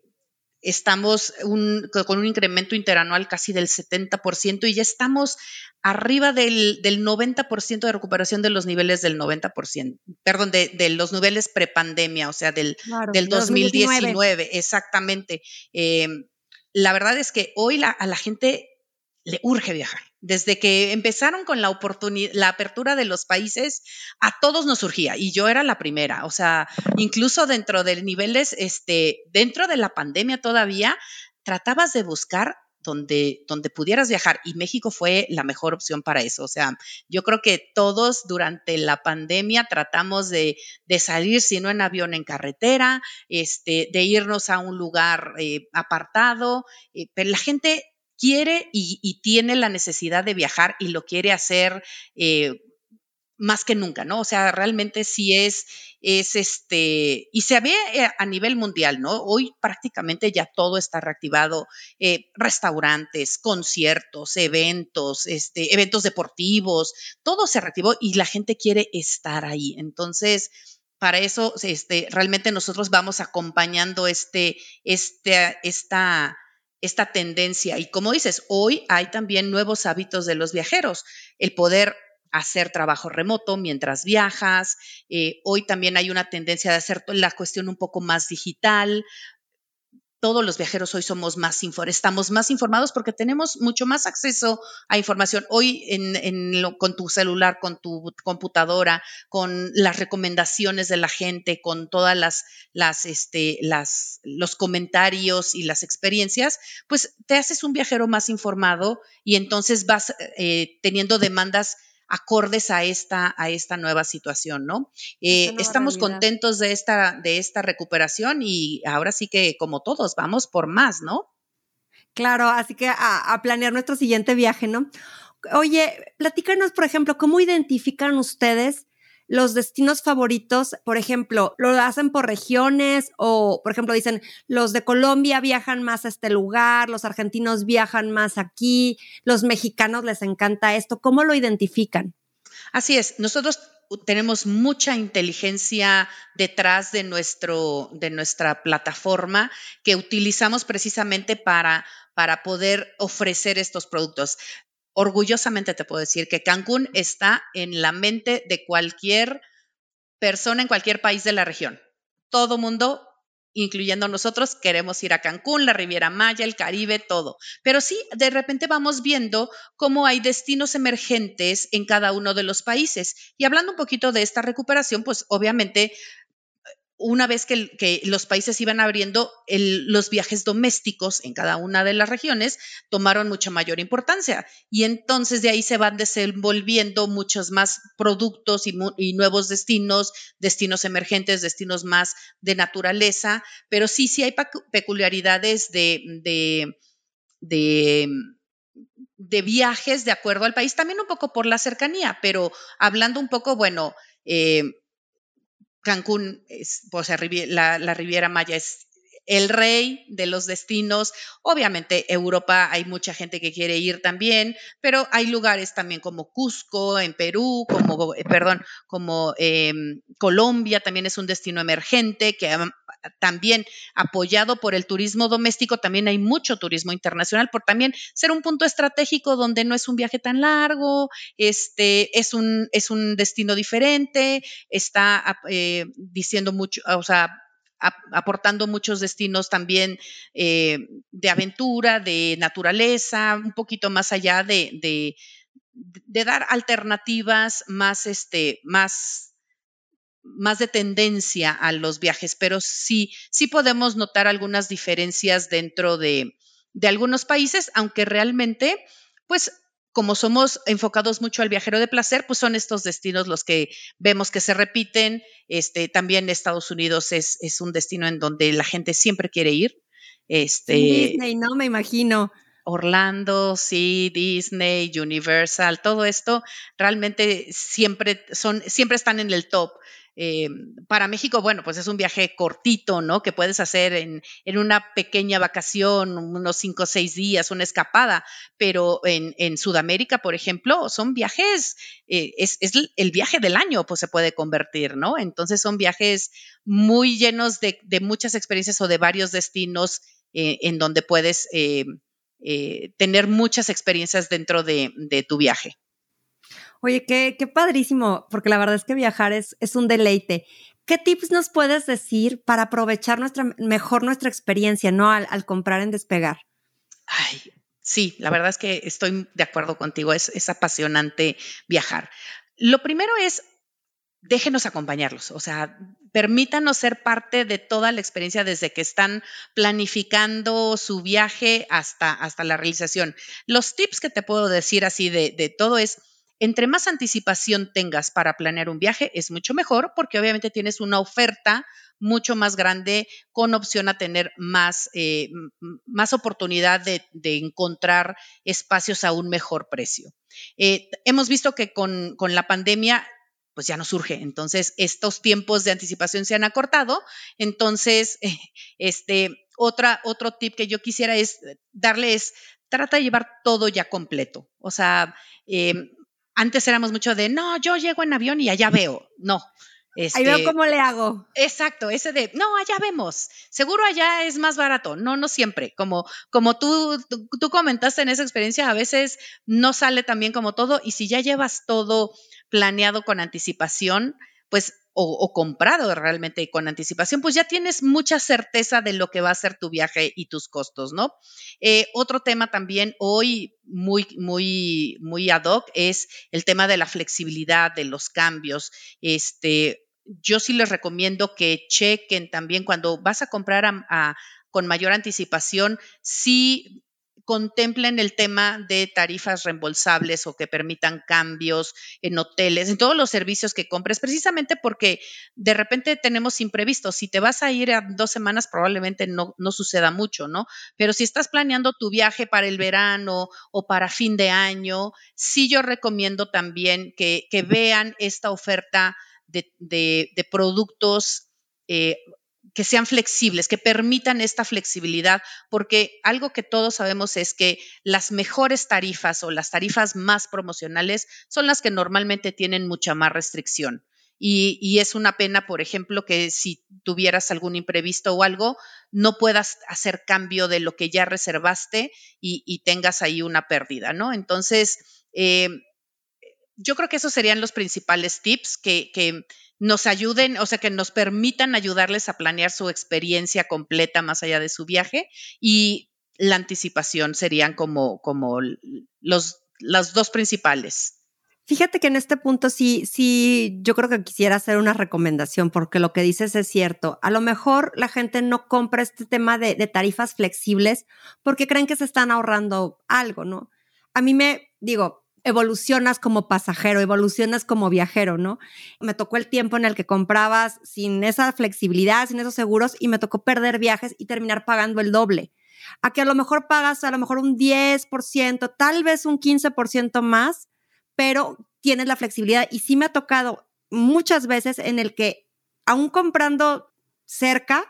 estamos con un incremento interanual casi del 70% y ya estamos arriba del, 90% de recuperación de los niveles del 90%, perdón, de, los niveles prepandemia, o sea, del, del 2019, exactamente. Eh, la verdad es que hoy a la gente le urge viajar. Desde que empezaron con la oportunidad, la apertura de los países, a todos nos surgía y yo era la primera. O sea, incluso dentro de niveles, este, dentro de la pandemia todavía, tratabas de buscar donde, donde pudieras viajar y México fue la mejor opción para eso. O sea, yo creo que todos durante la pandemia tratamos de, salir, si no en avión, en carretera, este, de irnos a un lugar eh, apartado, eh, pero la gente quiere y, tiene la necesidad de viajar y lo quiere hacer eh, más que nunca, ¿no? O sea, realmente sí es, es este, y se ve eh, a nivel mundial, ¿no? Hoy prácticamente ya todo está reactivado, eh, restaurantes, conciertos, eventos, este, eventos deportivos, todo se reactivó y la gente quiere estar ahí. Entonces, para eso, este, realmente nosotros vamos acompañando este, este, esta, esta tendencia. Y como dices, hoy hay también nuevos hábitos de los viajeros, el poder hacer trabajo remoto mientras viajas. Eh, hoy también hay una tendencia de hacer la cuestión un poco más digital. Todos los viajeros hoy somos más estamos más informados porque tenemos mucho más acceso a información. Hoy con tu celular, con tu computadora, con las recomendaciones de la gente, con todas las, las, este, las, los comentarios y las experiencias, pues te haces un viajero más informado y entonces vas eh, teniendo demandas acordes a esta, a esta nueva situación, ¿no? Eh, estamos contentos de esta, de esta recuperación y ahora sí que, como todos, vamos por más, ¿no? Claro, así que a, a planear nuestro siguiente viaje, ¿no? Oye, platícanos, por ejemplo, ¿cómo identifican ustedes los destinos favoritos, por ejemplo, lo hacen por regiones o, por ejemplo, dicen, los de Colombia viajan más a este lugar, los argentinos viajan más aquí, los mexicanos les encanta esto. ¿Cómo lo identifican? Así es, nosotros tenemos mucha inteligencia detrás de, nuestro, de nuestra plataforma que utilizamos precisamente para, para poder ofrecer estos productos orgullosamente te puedo decir que Cancún está en la mente de cualquier persona en cualquier país de la región. Todo mundo, incluyendo nosotros, queremos ir a Cancún, la Riviera Maya, el Caribe, todo. Pero sí, de repente vamos viendo cómo hay destinos emergentes en cada uno de los países. Y hablando un poquito de esta recuperación, pues obviamente una vez que, los países iban abriendo, los viajes domésticos en cada una de las regiones tomaron mucha mayor importancia. Y entonces de ahí se van desenvolviendo muchos más productos y, nuevos destinos, destinos emergentes, destinos más de naturaleza. Pero sí, sí hay peculiaridades de, de, viajes de acuerdo al país, también un poco por la cercanía, pero hablando un poco, bueno, eh, Cancún, es, pues, la, la Riviera Maya es el rey de los destinos. Obviamente, Europa hay mucha gente que quiere ir también, pero hay lugares también como Cusco, en Perú, como, eh, perdón, como em, Colombia, también es un destino emergente que también apoyado por el turismo doméstico, también hay mucho turismo internacional, por también ser un punto estratégico donde no es un viaje tan largo, este, es, un, es un destino diferente, está eh, diciendo mucho, o sea, aportando muchos destinos también eh, de aventura, de naturaleza, un poquito más allá de, de, dar alternativas más, este, más, más de tendencia a los viajes, pero sí, sí podemos notar algunas diferencias dentro de, de algunos países, aunque realmente, pues como somos enfocados mucho al viajero de placer, pues son estos destinos los que vemos que se repiten. Este, también Estados Unidos es, es un destino en donde la gente siempre quiere ir. Este, Disney, no me imagino. Orlando, sí, Disney, Universal, todo esto realmente siempre son, siempre están en el top. Eh, para México, bueno, pues es un viaje cortito, ¿no? Que puedes hacer en, una pequeña vacación, unos cinco o seis días, una escapada, pero en, Sudamérica, por ejemplo, son viajes, eh, es, el viaje del año, pues se puede convertir, ¿no? Entonces son viajes muy llenos de, muchas experiencias o de varios destinos eh, en donde puedes tener muchas experiencias dentro de tu viaje. Oye, qué, padrísimo, porque la verdad es que viajar es, un deleite. ¿Qué tips nos puedes decir para aprovechar mejor nuestra experiencia, ¿no? Al, comprar en despegar. Ay, sí, la verdad es que estoy de acuerdo contigo, es, apasionante viajar. Lo primero es déjenos acompañarlos, o sea, permítanos ser parte de toda la experiencia desde que están planificando su viaje hasta, hasta la realización. Los tips que te puedo decir así de todo es, entre más anticipación tengas para planear un viaje, es mucho mejor porque obviamente tienes una oferta mucho más grande con opción a tener más, eh, más oportunidad de, encontrar espacios a un mejor precio. Eh, hemos visto que con, con la pandemia pues ya no surge. Entonces, estos tiempos de anticipación se han acortado. Entonces, este, otra, otro tip que yo quisiera es darles, trata de llevar todo ya completo. O sea, em, antes éramos mucho de, no, yo llego en avión y allá veo. No. Ahí veo este, cómo le hago. Exacto, ese de, no, allá vemos. Seguro allá es más barato. No, no siempre. Como, como tú, tú, comentaste en esa experiencia, a veces no sale tan bien como todo. Y si ya llevas todo planeado con anticipación, pues o, comprado realmente con anticipación, pues ya tienes mucha certeza de lo que va a ser tu viaje y tus costos, ¿no? Eh, otro tema también hoy muy, muy, muy ad hoc es el tema de la flexibilidad, de los cambios. Este, yo sí les recomiendo que chequen también cuando vas a comprar con mayor anticipación, sí contemplen el tema de tarifas reembolsables o que permitan cambios en hoteles, en todos los servicios que compres, precisamente porque de repente tenemos imprevistos. Si te vas a ir a dos semanas, probablemente no, no suceda mucho, ¿no? Pero si estás planeando tu viaje para el verano o para fin de año, sí yo recomiendo también que, que vean esta oferta de, de, productos eh, que sean flexibles, que permitan esta flexibilidad, porque algo que todos sabemos es que las mejores tarifas o las tarifas más promocionales son las que normalmente tienen mucha más restricción. Y, es una pena, por ejemplo, que si tuvieras algún imprevisto o algo, no puedas hacer cambio de lo que ya reservaste y, tengas ahí una pérdida, ¿no? Entonces, eh, yo creo que esos serían los principales tips que, que nos ayuden, o sea, que nos permitan ayudarles a planear su experiencia completa más allá de su viaje y la anticipación serían como, como los, las dos principales. Fíjate que en este punto sí, sí, yo creo que quisiera hacer una recomendación porque lo que dices es cierto. A lo mejor la gente no compra este tema de, de tarifas flexibles porque creen que se están ahorrando algo, ¿no? A mí me, digo, evolucionas como pasajero, evolucionas como viajero, ¿no? Me tocó el tiempo en el que comprabas sin esa flexibilidad, sin esos seguros y me tocó perder viajes y terminar pagando el doble. A que a lo mejor pagas a lo mejor un 10%, tal vez un 15% más, pero tienes la flexibilidad y sí me ha tocado muchas veces en el que aún comprando cerca,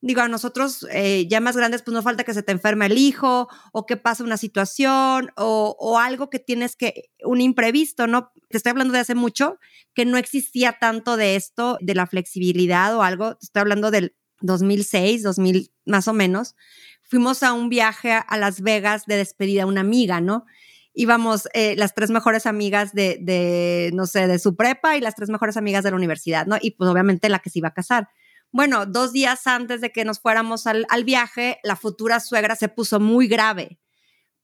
digo, a nosotros eh, ya más grandes, pues no falta que se te enferme el hijo o que pase una situación o, o, algo que tienes que, un imprevisto, ¿no? Te estoy hablando de hace mucho, que no existía tanto de esto, de la flexibilidad o algo, te estoy hablando del 2006, 2000 más o menos. Fuimos a un viaje a Las Vegas de despedida a una amiga, ¿no? íbamos eh, las tres mejores amigas de, de, no sé, de su prepa y las tres mejores amigas de la universidad, ¿no? Y pues obviamente la que se iba a casar. Bueno, dos días antes de que nos fuéramos al, viaje, la futura suegra se puso muy grave.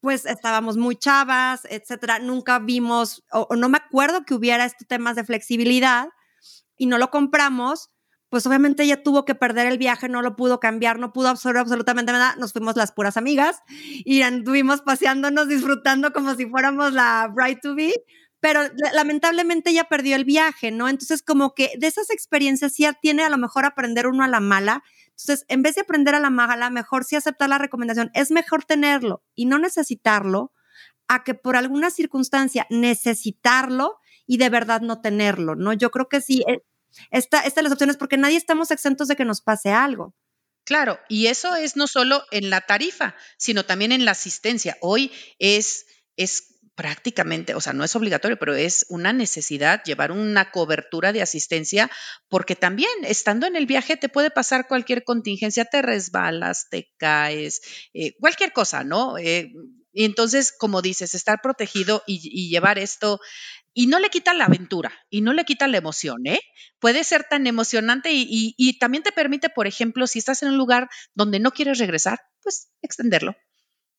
Pues estábamos muy chavas, etcétera. Nunca vimos, o, no me acuerdo que hubiera este temas de flexibilidad y no lo compramos pues obviamente ella tuvo que perder el viaje, no lo pudo cambiar, no pudo absorber absolutamente nada. Nos fuimos las puras amigas y anduvimos paseándonos, disfrutando como si fuéramos la bride to be, pero lamentablemente ella perdió el viaje, ¿no? Entonces, como que de esas experiencias sí tiene a lo mejor aprender uno a la mala. Entonces, en vez de aprender a la mala, mejor sí aceptar la recomendación. Es mejor tenerlo y no necesitarlo a que por alguna circunstancia necesitarlo y de verdad no tenerlo, ¿no? Yo creo que sí, eh, esta, esta es las opciones porque nadie estamos exentos de que nos pase algo. Claro, y eso es no solo en la tarifa, sino también en la asistencia. Hoy es, es prácticamente, o sea, no es obligatorio, pero es una necesidad llevar una cobertura de asistencia, porque también estando en el viaje te puede pasar cualquier contingencia, te resbalas, te caes, eh, cualquier cosa, ¿no? Eh, y entonces, como dices, estar protegido y, llevar esto y no le quita la aventura y no le quita la emoción, ¿eh? Puede ser tan emocionante y, y, también te permite, por ejemplo, si estás en un lugar donde no quieres regresar, pues extenderlo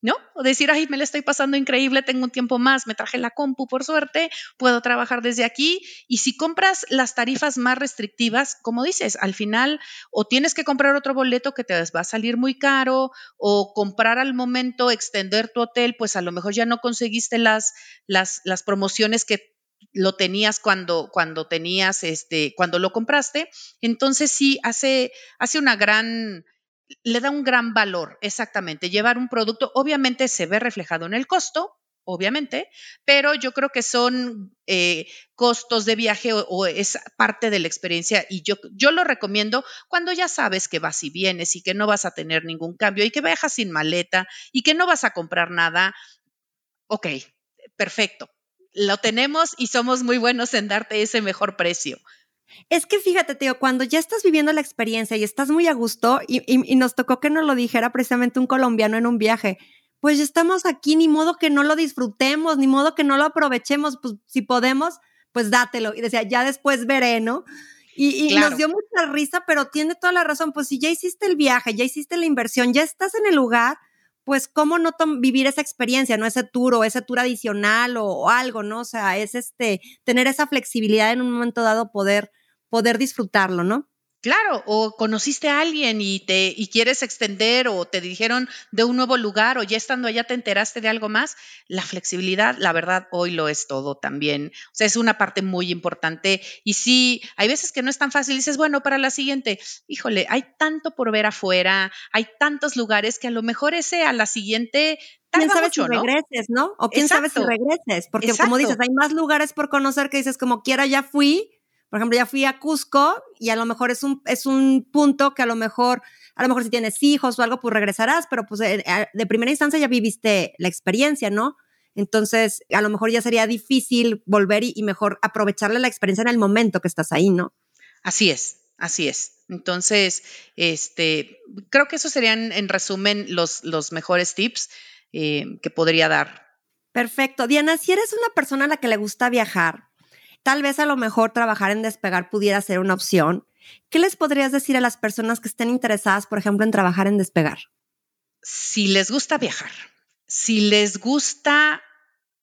¿no? O decir, ay, me la estoy pasando increíble, tengo un tiempo más, me traje la compu por suerte, puedo trabajar desde aquí. Y si compras las tarifas más restrictivas, como dices, al final o tienes que comprar otro boleto que te va a salir muy caro, o comprar al momento, extender tu hotel, pues a lo mejor ya no conseguiste las, las, las promociones que lo tenías cuando, cuando tenías, este, cuando lo compraste. Entonces sí hace, hace una gran le da un gran valor, exactamente. Llevar un producto, obviamente se ve reflejado en el costo, obviamente, pero yo creo que son eh, costos de viaje o, es parte de la experiencia y yo, yo lo recomiendo cuando ya sabes que vas y vienes y que no vas a tener ningún cambio y que viajas sin maleta y que no vas a comprar nada. Ok, perfecto. Lo tenemos y somos muy buenos en darte ese mejor precio. Es que fíjate, tío, cuando ya estás viviendo la experiencia y estás muy a gusto, y, nos tocó que nos lo dijera precisamente un colombiano en un viaje, pues ya estamos aquí, ni modo que no lo disfrutemos, ni modo que no lo aprovechemos, pues si podemos, pues dátelo. Y decía, ya después veré, ¿no? Y, nos dio mucha risa, pero tiene toda la razón, pues si ya hiciste el viaje, ya hiciste la inversión, ya estás en el lugar, pues cómo no vivir esa experiencia, ¿no? Ese tour o ese tour adicional o, o, algo, ¿no? O sea, es este, tener esa flexibilidad en un momento dado, poder poder disfrutarlo, ¿no? Claro, o conociste a alguien y te y quieres extender o te dijeron de un nuevo lugar o ya estando allá te enteraste de algo más, la flexibilidad, la verdad, hoy lo es todo también. O sea, es una parte muy importante. Y sí, hay veces que no es tan fácil, dices, bueno, para la siguiente, híjole, hay tanto por ver afuera, hay tantos lugares que a lo mejor ese a la siguiente quién sabe si regreses, ¿no? O quién sabe si regreses, porque como dices, hay más lugares por conocer que dices, como quiera ya fui, por ejemplo, ya fui a Cusco y a lo mejor es un, es un punto que a lo mejor, a lo mejor si tienes hijos o algo, pues regresarás, pero pues eh, de primera instancia ya viviste la experiencia, ¿no? Entonces, a lo mejor ya sería difícil volver y, mejor aprovecharle la experiencia en el momento que estás ahí, ¿no? Así es, así es. Entonces, este, creo que esos serían, en resumen, los, los mejores tips eh, que podría dar. Perfecto. Diana, si eres una persona a la que le gusta viajar, Tal vez a lo mejor trabajar en despegar pudiera ser una opción. ¿Qué les podrías decir a las personas que estén interesadas, por ejemplo, en trabajar en despegar? Si les gusta viajar, si les gusta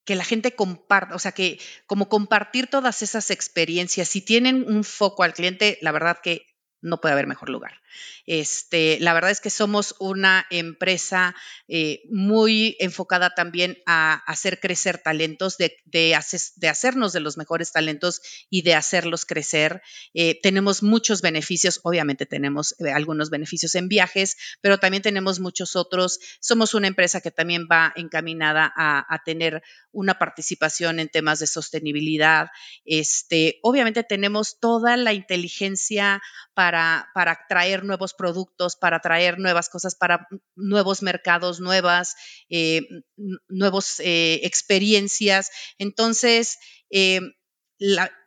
que la gente comparta, o sea, que como compartir todas esas experiencias, si tienen un foco al cliente, la verdad que no puede haber mejor lugar. Este, la verdad es que somos una empresa eh, muy enfocada también a, hacer crecer talentos, de, de, hacernos de los mejores talentos y de hacerlos crecer. Eh, tenemos muchos beneficios, obviamente tenemos eh, algunos beneficios en viajes, pero también tenemos muchos otros. Somos una empresa que también va encaminada a, a tener una participación en temas de sostenibilidad. Este, obviamente tenemos toda la inteligencia para, para traer nuevos productos, para traer nuevas cosas, para nuevos mercados, nuevas, eh, eh, experiencias. Entonces, eh,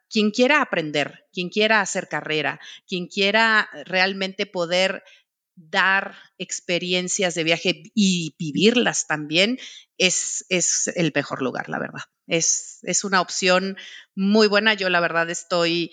quien quiera aprender, quien quiera hacer carrera, quien quiera realmente poder dar experiencias de viaje y vivirlas también, es, es el mejor lugar, la verdad. Es, es, una opción muy buena. Yo la verdad estoy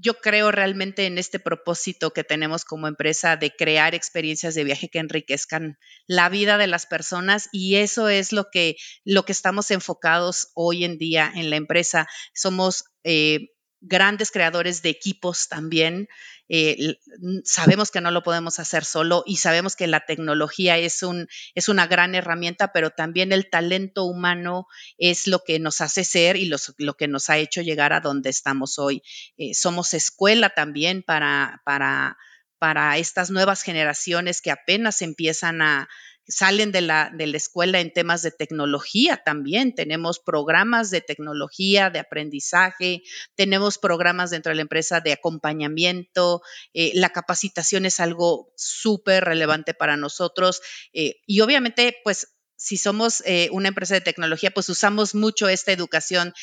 yo creo realmente en este propósito que tenemos como empresa de crear experiencias de viaje que enriquezcan la vida de las personas y eso es lo que, lo que estamos enfocados hoy en día en la empresa. Somos eh, grandes creadores de equipos también. Eh, sabemos que no lo podemos hacer solo y sabemos que la tecnología es, un, es una gran herramienta, pero también el talento humano es lo que nos hace ser y lo que nos ha hecho llegar a donde estamos hoy. Eh, somos escuela también para, para, para estas nuevas generaciones que apenas empiezan a, salen de la, de la escuela en temas de tecnología también. Tenemos programas de tecnología, de aprendizaje, tenemos programas dentro de la empresa de acompañamiento. Eh, la capacitación es algo súper relevante para nosotros eh, y obviamente, pues si somos eh, una empresa de tecnología, pues usamos mucho esta educación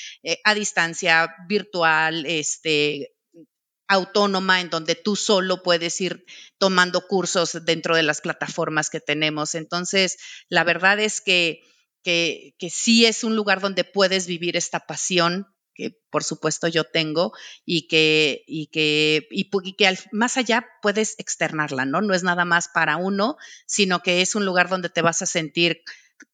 a distancia, virtual, este, autónoma en donde tú solo puedes ir tomando cursos dentro de las plataformas que tenemos. Entonces, la verdad es que, que, sí es un lugar donde puedes vivir esta pasión que por supuesto yo tengo y que, y que, y, que más allá puedes externarla, ¿no? No es nada más para uno, sino que es un lugar donde te vas a sentir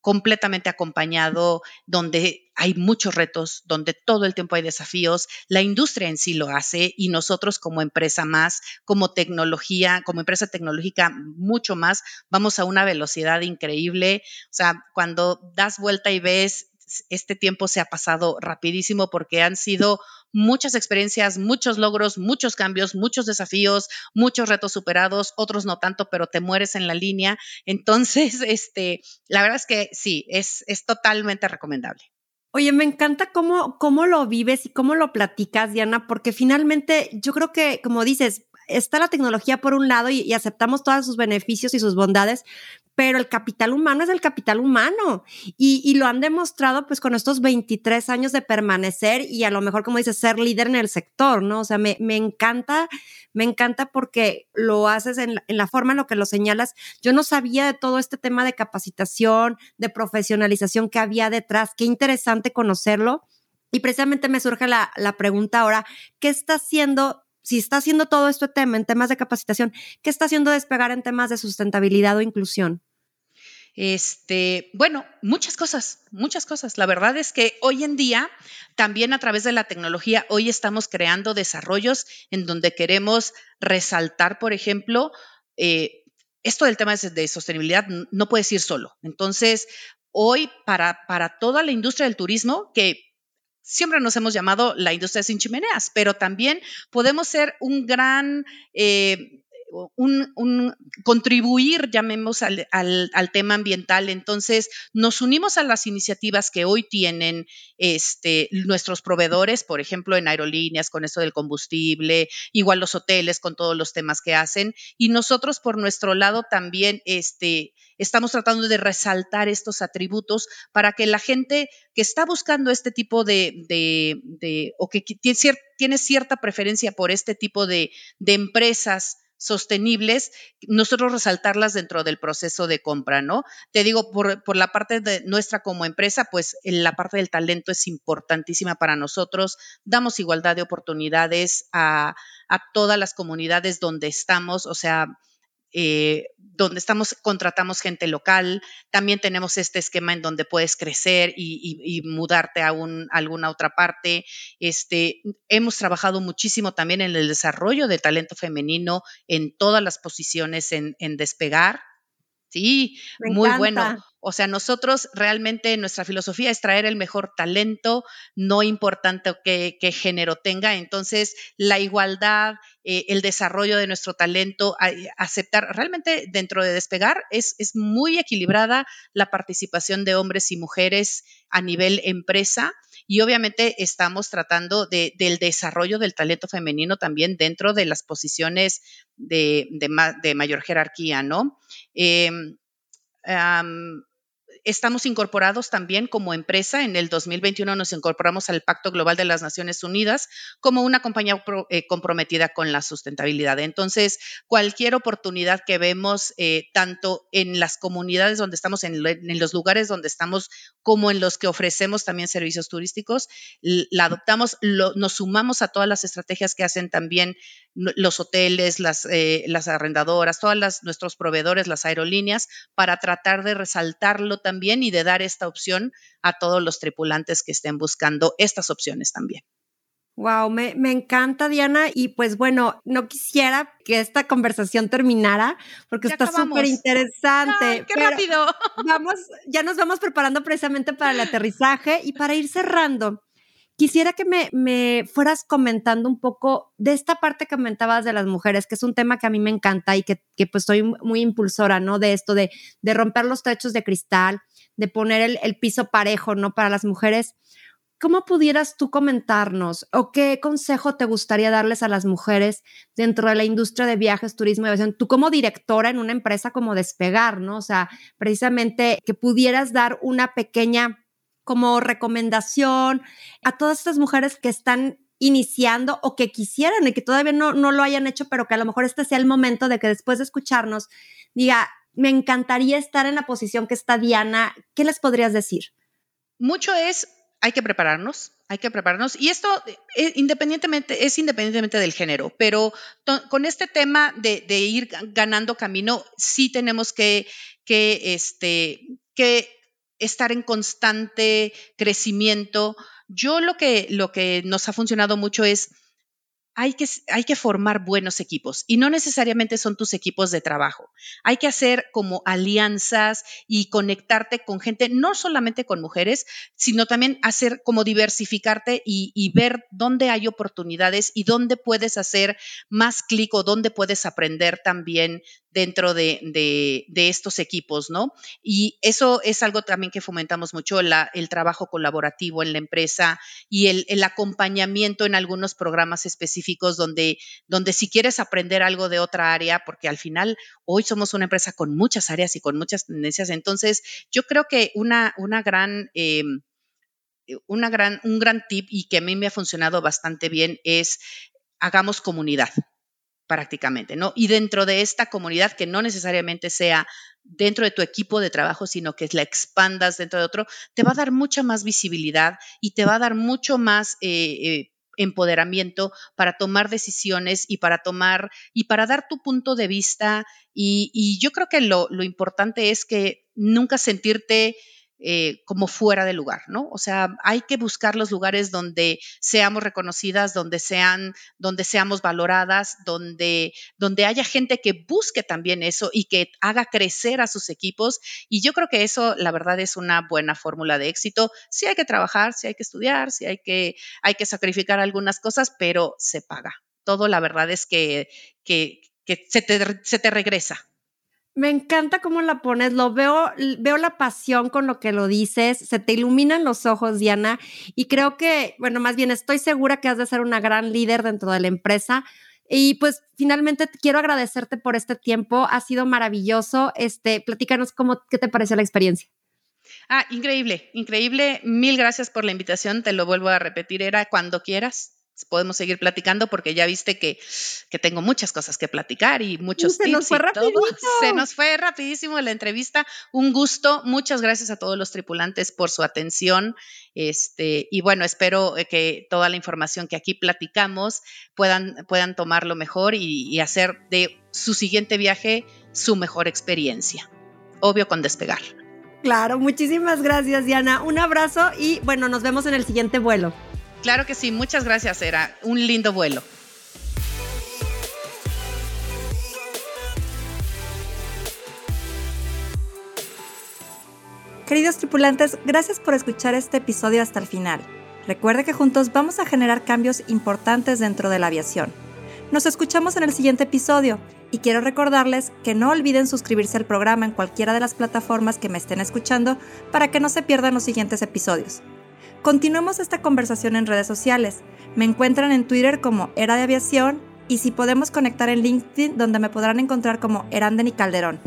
completamente acompañado, donde hay muchos retos, donde todo el tiempo hay desafíos. La industria en sí lo hace y nosotros como empresa más, como tecnología, como empresa tecnológica mucho más, vamos a una velocidad increíble. O sea, cuando das vuelta y ves este tiempo se ha pasado rapidísimo porque han sido muchas experiencias, muchos logros, muchos cambios, muchos desafíos, muchos retos superados, otros no tanto, pero te mueres en la línea. Entonces, este, la verdad es que sí, es, es totalmente recomendable. Oye, me encanta cómo, cómo lo vives y cómo lo platicas, Diana, porque finalmente yo creo que, como dices, está la tecnología por un lado y, aceptamos todos sus beneficios y sus bondades, pero el capital humano es el capital humano y, lo han demostrado pues con estos 23 años de permanecer y a lo mejor, como dices, ser líder en el sector, ¿no? O sea, me, encanta, me encanta porque lo haces en, la forma en lo que lo señalas. Yo no sabía de todo este tema de capacitación, de profesionalización que había detrás. Qué interesante conocerlo. Y precisamente me surge la, la pregunta ahora, ¿qué está haciendo si está haciendo todo este tema en temas de capacitación, ¿qué está haciendo despegar en temas de sustentabilidad o inclusión? Este, bueno, muchas cosas, muchas cosas. La verdad es que hoy en día, también a través de la tecnología, hoy estamos creando desarrollos en donde queremos resaltar, por ejemplo, eh, esto del tema de sostenibilidad no puedes ir solo. Entonces, hoy para, para toda la industria del turismo, que siempre nos hemos llamado la industria sin chimeneas, pero también podemos ser un gran... Eh, un, contribuir, llamemos al, tema ambiental. Entonces, nos unimos a las iniciativas que hoy tienen este, nuestros proveedores, por ejemplo, en aerolíneas con esto del combustible, igual los hoteles con todos los temas que hacen. Y nosotros, por nuestro lado, también este, estamos tratando de resaltar estos atributos para que la gente que está buscando este tipo de, o que tiene, cierta preferencia por este tipo de empresas sostenibles, nosotros resaltarlas dentro del proceso de compra, ¿no? Te digo, por, por, la parte de nuestra como empresa, pues la parte del talento es importantísima para nosotros. Damos igualdad de oportunidades a, a todas las comunidades donde estamos, o sea, eh, donde estamos, contratamos gente local, también tenemos este esquema en donde puedes crecer y, mudarte a, alguna otra parte. Este, hemos trabajado muchísimo también en el desarrollo de talento femenino en todas las posiciones en, despegar. Sí, muy bueno. O sea, nosotros realmente nuestra filosofía es traer el mejor talento, no importante qué, género tenga. Entonces, la igualdad, eh, el desarrollo de nuestro talento, aceptar, realmente dentro de despegar es, es muy equilibrada la participación de hombres y mujeres a nivel empresa y obviamente estamos tratando de, del desarrollo del talento femenino también dentro de las posiciones de, mayor jerarquía, ¿no? Em, estamos incorporados también como empresa. En el 2021 nos incorporamos al Pacto Global de las Naciones Unidas como una compañía eh, comprometida con la sustentabilidad. Entonces, cualquier oportunidad que vemos, eh, tanto en las comunidades donde estamos, en, los lugares donde estamos, como en los que ofrecemos también servicios turísticos, la adoptamos, nos sumamos a todas las estrategias que hacen también los hoteles, las, eh, las arrendadoras, todos nuestros proveedores, las aerolíneas, para tratar de resaltarlo también y de dar esta opción a todos los tripulantes que estén buscando estas opciones también. Wow, me, me, encanta, Diana. Y pues bueno, no quisiera que esta conversación terminara porque está súper interesante. ¡Qué rápido! Vamos, ya nos vamos preparando precisamente para el aterrizaje y para ir cerrando. Quisiera que me, fueras comentando un poco de esta parte que comentabas de las mujeres, que es un tema que a mí me encanta y que, pues soy muy impulsora, ¿no? De esto, de, de romper los techos de cristal, de poner el, el piso parejo, ¿no? Para las mujeres. ¿Cómo pudieras tú comentarnos o qué consejo te gustaría darles a las mujeres dentro de la industria de viajes, turismo y aviación? Tú como directora en una empresa como Despegar, ¿no? O sea, precisamente que pudieras dar una pequeña como recomendación a todas estas mujeres que están iniciando o que quisieran y que todavía no, no lo hayan hecho, pero que a lo mejor este sea el momento de que después de escucharnos diga, me encantaría estar en la posición que está Diana. ¿Qué les podrías decir? Mucho es hay que prepararnos, hay que prepararnos. Y esto eh, independientemente, es independientemente del género, pero con este tema de, ir ganando camino, sí tenemos que, que, este, que estar en constante crecimiento. Yo lo que, lo que nos ha funcionado mucho es hay que, hay que formar buenos equipos y no necesariamente son tus equipos de trabajo. Hay que hacer como alianzas y conectarte con gente, no solamente con mujeres, sino también hacer como diversificarte y, y ver dónde hay oportunidades y dónde puedes hacer más clic o dónde puedes aprender también dentro de, estos equipos, ¿no? Y eso es algo también que fomentamos mucho, el trabajo colaborativo en la empresa y el, acompañamiento en algunos programas específicos donde, donde si quieres aprender algo de otra área, porque al final hoy somos una empresa con muchas áreas y con muchas tendencias, entonces yo creo que una, una gran... Em, una gran, un gran tip y que a mí me ha funcionado bastante bien es hagamos comunidad prácticamente, ¿no? Y dentro de esta comunidad, que no necesariamente sea dentro de tu equipo de trabajo, sino que la expandas dentro de otro, te va a dar mucha más visibilidad y te va a dar mucho más eh, eh, empoderamiento para tomar decisiones y para tomar y para dar tu punto de vista. Y, yo creo que lo, lo importante es que nunca sentirte eh, como fuera de lugar, ¿no? O sea, hay que buscar los lugares donde seamos reconocidas, donde sean, donde seamos valoradas, donde, donde haya gente que busque también eso y que haga crecer a sus equipos. Y yo creo que eso, la verdad, es una buena fórmula de éxito. Sí hay que trabajar, sí hay que estudiar, sí hay que, hay que sacrificar algunas cosas, pero se paga. Todo, la verdad, es que, que, que se, te, se te regresa. Me encanta cómo la pones, lo veo, veo la pasión con lo que lo dices, se te iluminan los ojos, Diana, y creo que, bueno, más bien estoy segura que has de ser una gran líder dentro de la empresa. Y pues finalmente quiero agradecerte por este tiempo, ha sido maravilloso. Este, platícanos cómo, qué te pareció la experiencia. Ah, increíble, increíble. Mil gracias por la invitación. Te lo vuelvo a repetir, era cuando quieras podemos seguir platicando porque ya viste que, que tengo muchas cosas que platicar y muchos se nos fue Se nos fue rapidísimo la entrevista. Un gusto. Muchas gracias a todos los tripulantes por su atención. Este, y bueno, espero eh, que toda la información que aquí platicamos puedan, puedan tomarlo mejor y, y hacer de su siguiente viaje su mejor experiencia. Obvio con despegar. Claro, muchísimas gracias, Diana. Un abrazo y bueno, nos vemos en el siguiente vuelo. Claro que sí, muchas gracias, era un lindo vuelo. Queridos tripulantes, gracias por escuchar este episodio hasta el final. Recuerde que juntos vamos a generar cambios importantes dentro de la aviación. Nos escuchamos en el siguiente episodio y quiero recordarles que no olviden suscribirse al programa en cualquiera de las plataformas que me estén escuchando para que no se pierdan los siguientes episodios. Continuemos esta conversación en redes sociales. Me encuentran en Twitter como Era de Aviación y si podemos conectar en LinkedIn donde me podrán encontrar como Eranden y Calderón.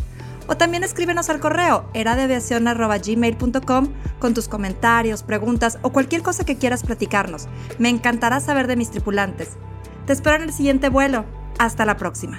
O también escríbenos al correo eradeaviacion.gmail.com con tus comentarios, preguntas o cualquier cosa que quieras platicarnos. Me encantará saber de mis tripulantes. Te espero en el siguiente vuelo. Hasta la próxima.